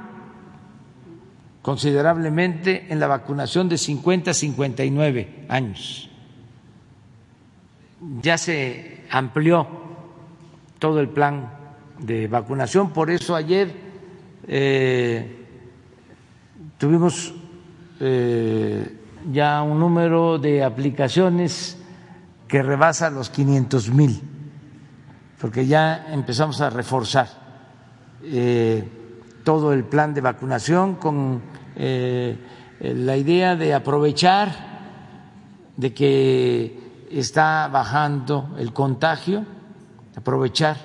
S1: considerablemente en la vacunación de 50 a 59 años. Ya se amplió todo el plan de vacunación, por eso ayer eh, tuvimos eh, ya un número de aplicaciones que rebasa los 500 mil, porque ya empezamos a reforzar eh, todo el plan de vacunación con eh, la idea de aprovechar de que está bajando el contagio, aprovechar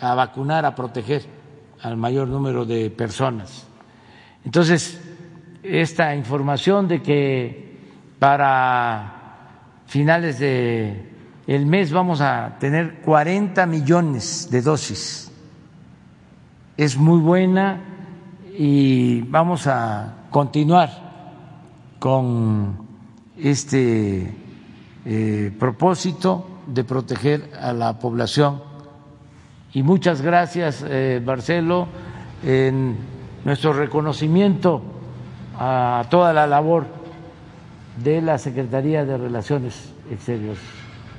S1: a vacunar, a proteger al mayor número de personas. Entonces, esta información de que para finales de el mes vamos a tener 40 millones de dosis es muy buena y vamos a continuar con este eh, propósito de proteger a la población. Y muchas gracias, eh, Marcelo, en nuestro reconocimiento a toda la labor de la Secretaría de Relaciones Exteriores.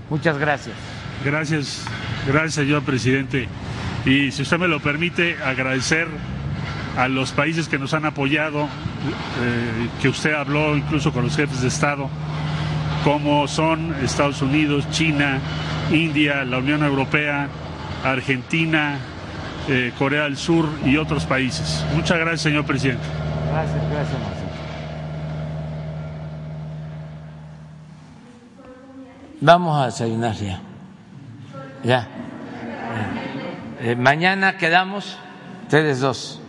S1: Muchas gracias.
S7: Gracias, gracias, señor presidente. Y si usted me lo permite, agradecer a los países que nos han apoyado, eh, que usted habló incluso con los jefes de Estado, como son Estados Unidos, China, India, la Unión Europea, Argentina, eh, Corea del Sur y otros países. Muchas gracias, señor presidente.
S1: Gracias, gracias, Marcelo. Vamos a desayunar ya. Ya. Eh, mañana quedamos ustedes dos.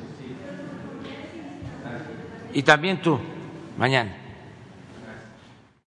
S1: Y también tú, mañana.